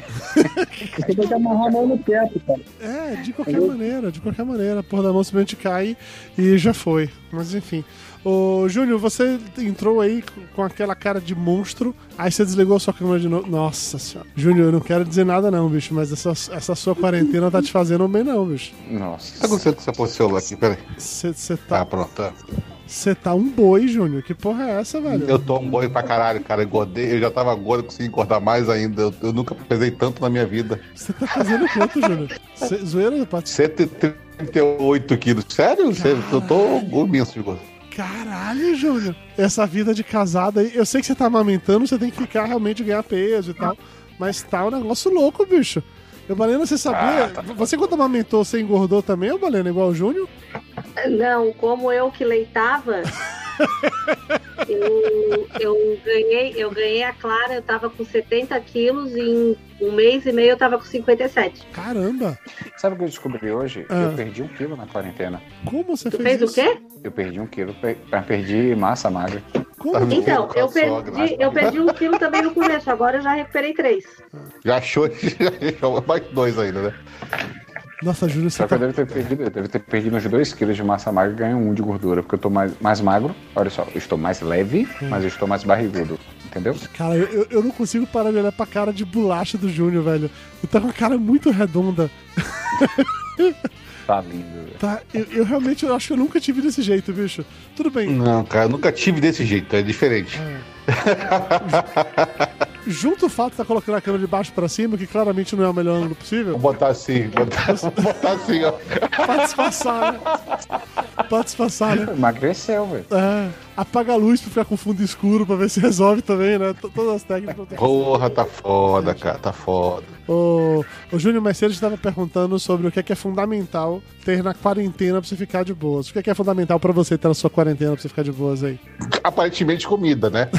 Speaker 2: Você tem que amarrar a mão no teto, cara.
Speaker 1: É, de qualquer maneira, de qualquer maneira. A porra da mão simplesmente cai e já foi. Mas enfim. Ô, Júnior, você entrou aí com- aquela cara de monstro, aí você desligou a sua câmera de novo. Nossa senhora. Júnior, eu não quero dizer nada não, bicho, mas essa, essa sua quarentena tá te fazendo bem não, bicho.
Speaker 3: Nossa.
Speaker 5: Tá acontecendo com essa porra celular aqui? Peraí.
Speaker 1: Você
Speaker 5: Tá,
Speaker 1: tá,
Speaker 5: pronto. Tá.
Speaker 1: cê tá um boi, Júnior. Que porra é essa, velho?
Speaker 5: Eu tô um boi pra caralho, cara. Engordei. Eu já tava gordo, consegui engordar mais ainda. Eu, eu nunca pesei tanto na minha vida.
Speaker 1: Você tá fazendo quanto, Júnior? Cê- Zoeira, Paty?
Speaker 5: 138 quilos. Sério? Sério, Eu tô imenso de gordo.
Speaker 1: Caralho, Júnior. Essa vida de casada aí. Eu sei que você tá amamentando, você tem que ficar realmente ganhar peso e tal. Mas tá um negócio louco, bicho. Eu, Balena, você sabia? Você quando amamentou, você engordou também, ô Balena, igual o Júnior?
Speaker 4: Não, como eu que leitava, (laughs) eu, eu ganhei, eu ganhei a Clara, eu tava com 70 quilos e em um mês e meio eu tava com 57.
Speaker 1: Caramba!
Speaker 3: Sabe o que eu descobri hoje?
Speaker 1: Ah.
Speaker 3: Eu perdi um quilo na quarentena.
Speaker 1: Como você
Speaker 4: Tu
Speaker 1: fez,
Speaker 4: fez o quê?
Speaker 3: Eu perdi um quilo, per- eu perdi massa magra.
Speaker 1: Como?
Speaker 5: Tá
Speaker 4: Então, eu perdi, eu perdi um quilo também no começo, agora eu já recuperei três.
Speaker 5: Já achou, já (laughs) achou mais dois ainda, né?
Speaker 1: Nossa, Júnior, você
Speaker 3: Só que eu
Speaker 1: tá...
Speaker 3: devo ter perdido, eu devo ter perdido uns 2 quilos de massa magra e ganho um de gordura, porque eu tô mais, mais magro. Olha só, eu estou mais leve, mas eu estou mais barrigudo. Entendeu?
Speaker 1: Cara, eu, eu- não consigo parar de olhar pra cara de bolacha do Júnior, velho. Ele tá com a cara muito redonda. (laughs)
Speaker 3: Tá lindo. velho.
Speaker 1: Tá? Eu, eu realmente eu acho que eu nunca tive desse jeito, bicho. Tudo bem,
Speaker 5: Não, cara, eu nunca tive desse jeito, é diferente. (laughs)
Speaker 1: junto o fato de estar colocando a câmera de baixo pra cima, que claramente não é o melhor ângulo possível,
Speaker 5: Vou botar assim, botar, vou botar assim, ó.
Speaker 1: pra disfarçar, né? Pra disfarçar, né?
Speaker 3: Emagreceu, velho.
Speaker 1: É, apaga a luz pra ficar com fundo escuro pra ver se resolve também, né? T- Todas as técnicas.
Speaker 5: Porra, tá foda, cara, tá foda.
Speaker 1: O, o Júnior mais cedo estava perguntando sobre o que é, que é fundamental ter na quarentena pra você ficar de boas. O que é, que é fundamental pra você ter na sua quarentena pra você ficar de boas aí?
Speaker 5: Aparentemente comida, né? (laughs)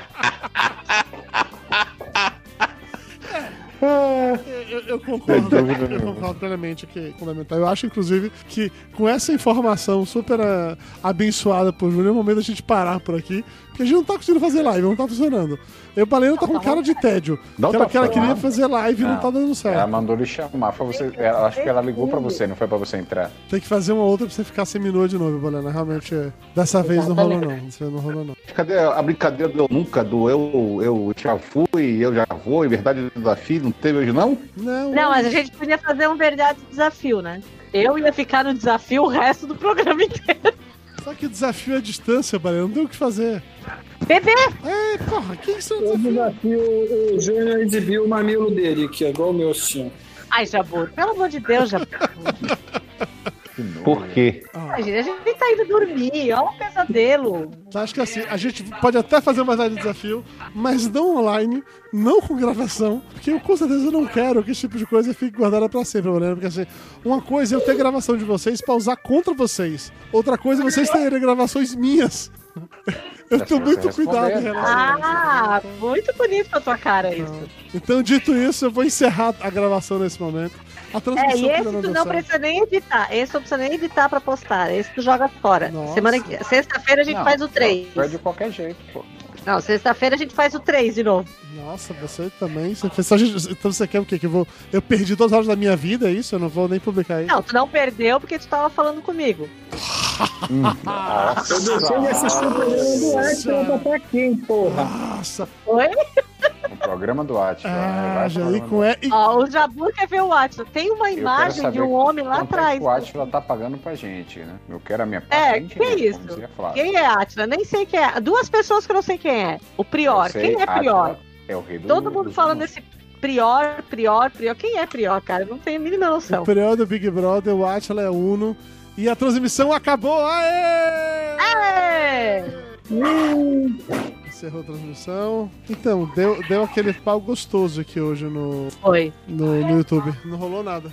Speaker 1: Eu, eu concordo, eu concordo plenamente que é fundamental. Eu acho, inclusive, que com essa informação super ah, abençoada por Júnior, é o momento da gente parar por aqui, porque a gente não tá conseguindo fazer live, não tá funcionando. Eu, Balena, tá com cara de tédio.
Speaker 5: Não
Speaker 1: que ela,
Speaker 5: tá
Speaker 1: que ela queria fazer live e não
Speaker 3: Não.
Speaker 1: tá dando
Speaker 3: Ela
Speaker 1: certo.
Speaker 3: mandou lhe chamar pra você. Ela, acho que ela ligou pra você, não foi pra você entrar.
Speaker 1: Tem que fazer uma outra pra você ficar seminua de novo, Balena. Realmente, é, dessa vez não rolou, não. Dessa vez não rolou, não.
Speaker 5: Cadê a brincadeira do eu nunca, do eu, eu já fui, eu já vou, em verdade o desafio não teve hoje não?
Speaker 1: Não,
Speaker 4: Não, mas a gente podia fazer um verdade desafio, né? Eu ia ficar no desafio o resto do programa inteiro.
Speaker 1: Só que o desafio é a distância, Balena. Não tem o que fazer.
Speaker 4: Bebê!
Speaker 1: É, porra, que isso é um
Speaker 2: O
Speaker 1: desafio?
Speaker 2: desafio, o Júnior exibiu o mamilo dele, que é igual o meu assim.
Speaker 4: Ai, Jabur, pelo amor de Deus, Jabur. (laughs)
Speaker 3: Que nojo,
Speaker 5: Por quê?
Speaker 4: Gente, a gente tá indo dormir, olha o pesadelo.
Speaker 1: Acho que assim, a gente pode até fazer mais de desafio, mas não online, não com gravação, porque eu com certeza não quero que esse tipo de coisa fique guardada pra sempre, Moreno. Porque assim, uma coisa é eu ter gravação de vocês pra usar contra vocês, outra coisa é vocês terem gravações minhas. Eu tenho muito cuidado em relação a isso.
Speaker 4: Ah, muito bonito com a tua cara isso.
Speaker 1: Então, dito isso, eu vou encerrar a gravação nesse momento. A
Speaker 4: É,
Speaker 1: transmissão
Speaker 4: e esse tu não precisa nem editar. Esse tu não precisa nem editar pra postar. Esse tu joga fora.
Speaker 1: Nossa.
Speaker 4: Semana que... Sexta-feira a gente
Speaker 3: Não,
Speaker 4: faz o 3.
Speaker 3: Foi de qualquer jeito, pô.
Speaker 4: Não, sexta-feira a gente faz o 3 de novo.
Speaker 1: Nossa, você também. Você fez, então você quer o quê? Que eu vou. Eu perdi duas horas da minha vida, é isso? Eu não vou nem publicar isso.
Speaker 4: Não, tu não perdeu porque tu tava falando comigo.
Speaker 2: Eu deixei de assistir o programa do Atila pra tá quem, porra?
Speaker 1: Nossa,
Speaker 4: Oi?
Speaker 3: Programa do Atila. né?
Speaker 1: ah,
Speaker 3: Vai
Speaker 1: já
Speaker 3: programa
Speaker 1: com é. e-
Speaker 4: Ó, o Jabu quer ver o Atila. Tem uma imagem de um homem lá
Speaker 3: é
Speaker 4: atrás.
Speaker 3: o Atila tá pagando pra gente, né? Eu quero a minha parte.
Speaker 4: É, que
Speaker 3: direito,
Speaker 4: isso? Quem é Atila? Nem sei quem é. Duas pessoas que eu não sei quem é. O Prior.
Speaker 3: Sei,
Speaker 4: Quem é Prior?
Speaker 3: É o rei do
Speaker 4: Todo mundo
Speaker 3: dos
Speaker 4: falando desse. Prior, Prior, Prior. Quem é Prior, cara? Eu não tenho a mínima noção.
Speaker 1: O Prior do Big Brother, o Atila é Uno. E a transmissão acabou! Aê!
Speaker 4: É!
Speaker 1: Encerrou a transmissão. Então, deu, deu aquele pau gostoso aqui hoje no,
Speaker 4: Foi.
Speaker 1: no, no YouTube. Não rolou nada.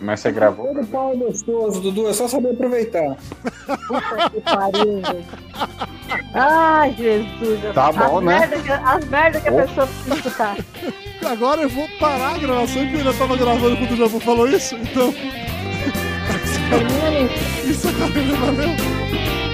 Speaker 3: Mas você gravou?
Speaker 2: Todo pau é gostoso, Dudu. É só saber aproveitar.
Speaker 4: Puta que pariu, gente. Ai, Jesus.
Speaker 5: Tá
Speaker 4: as
Speaker 5: bom, né?
Speaker 4: merda que, as merda que a
Speaker 5: Oh.
Speaker 4: pessoa precisa escutar. (laughs)
Speaker 1: Agora eu vou parar a gravação, que eu ainda tava gravando quando o Jabu falou isso. Então, (laughs) isso acabou, valeu.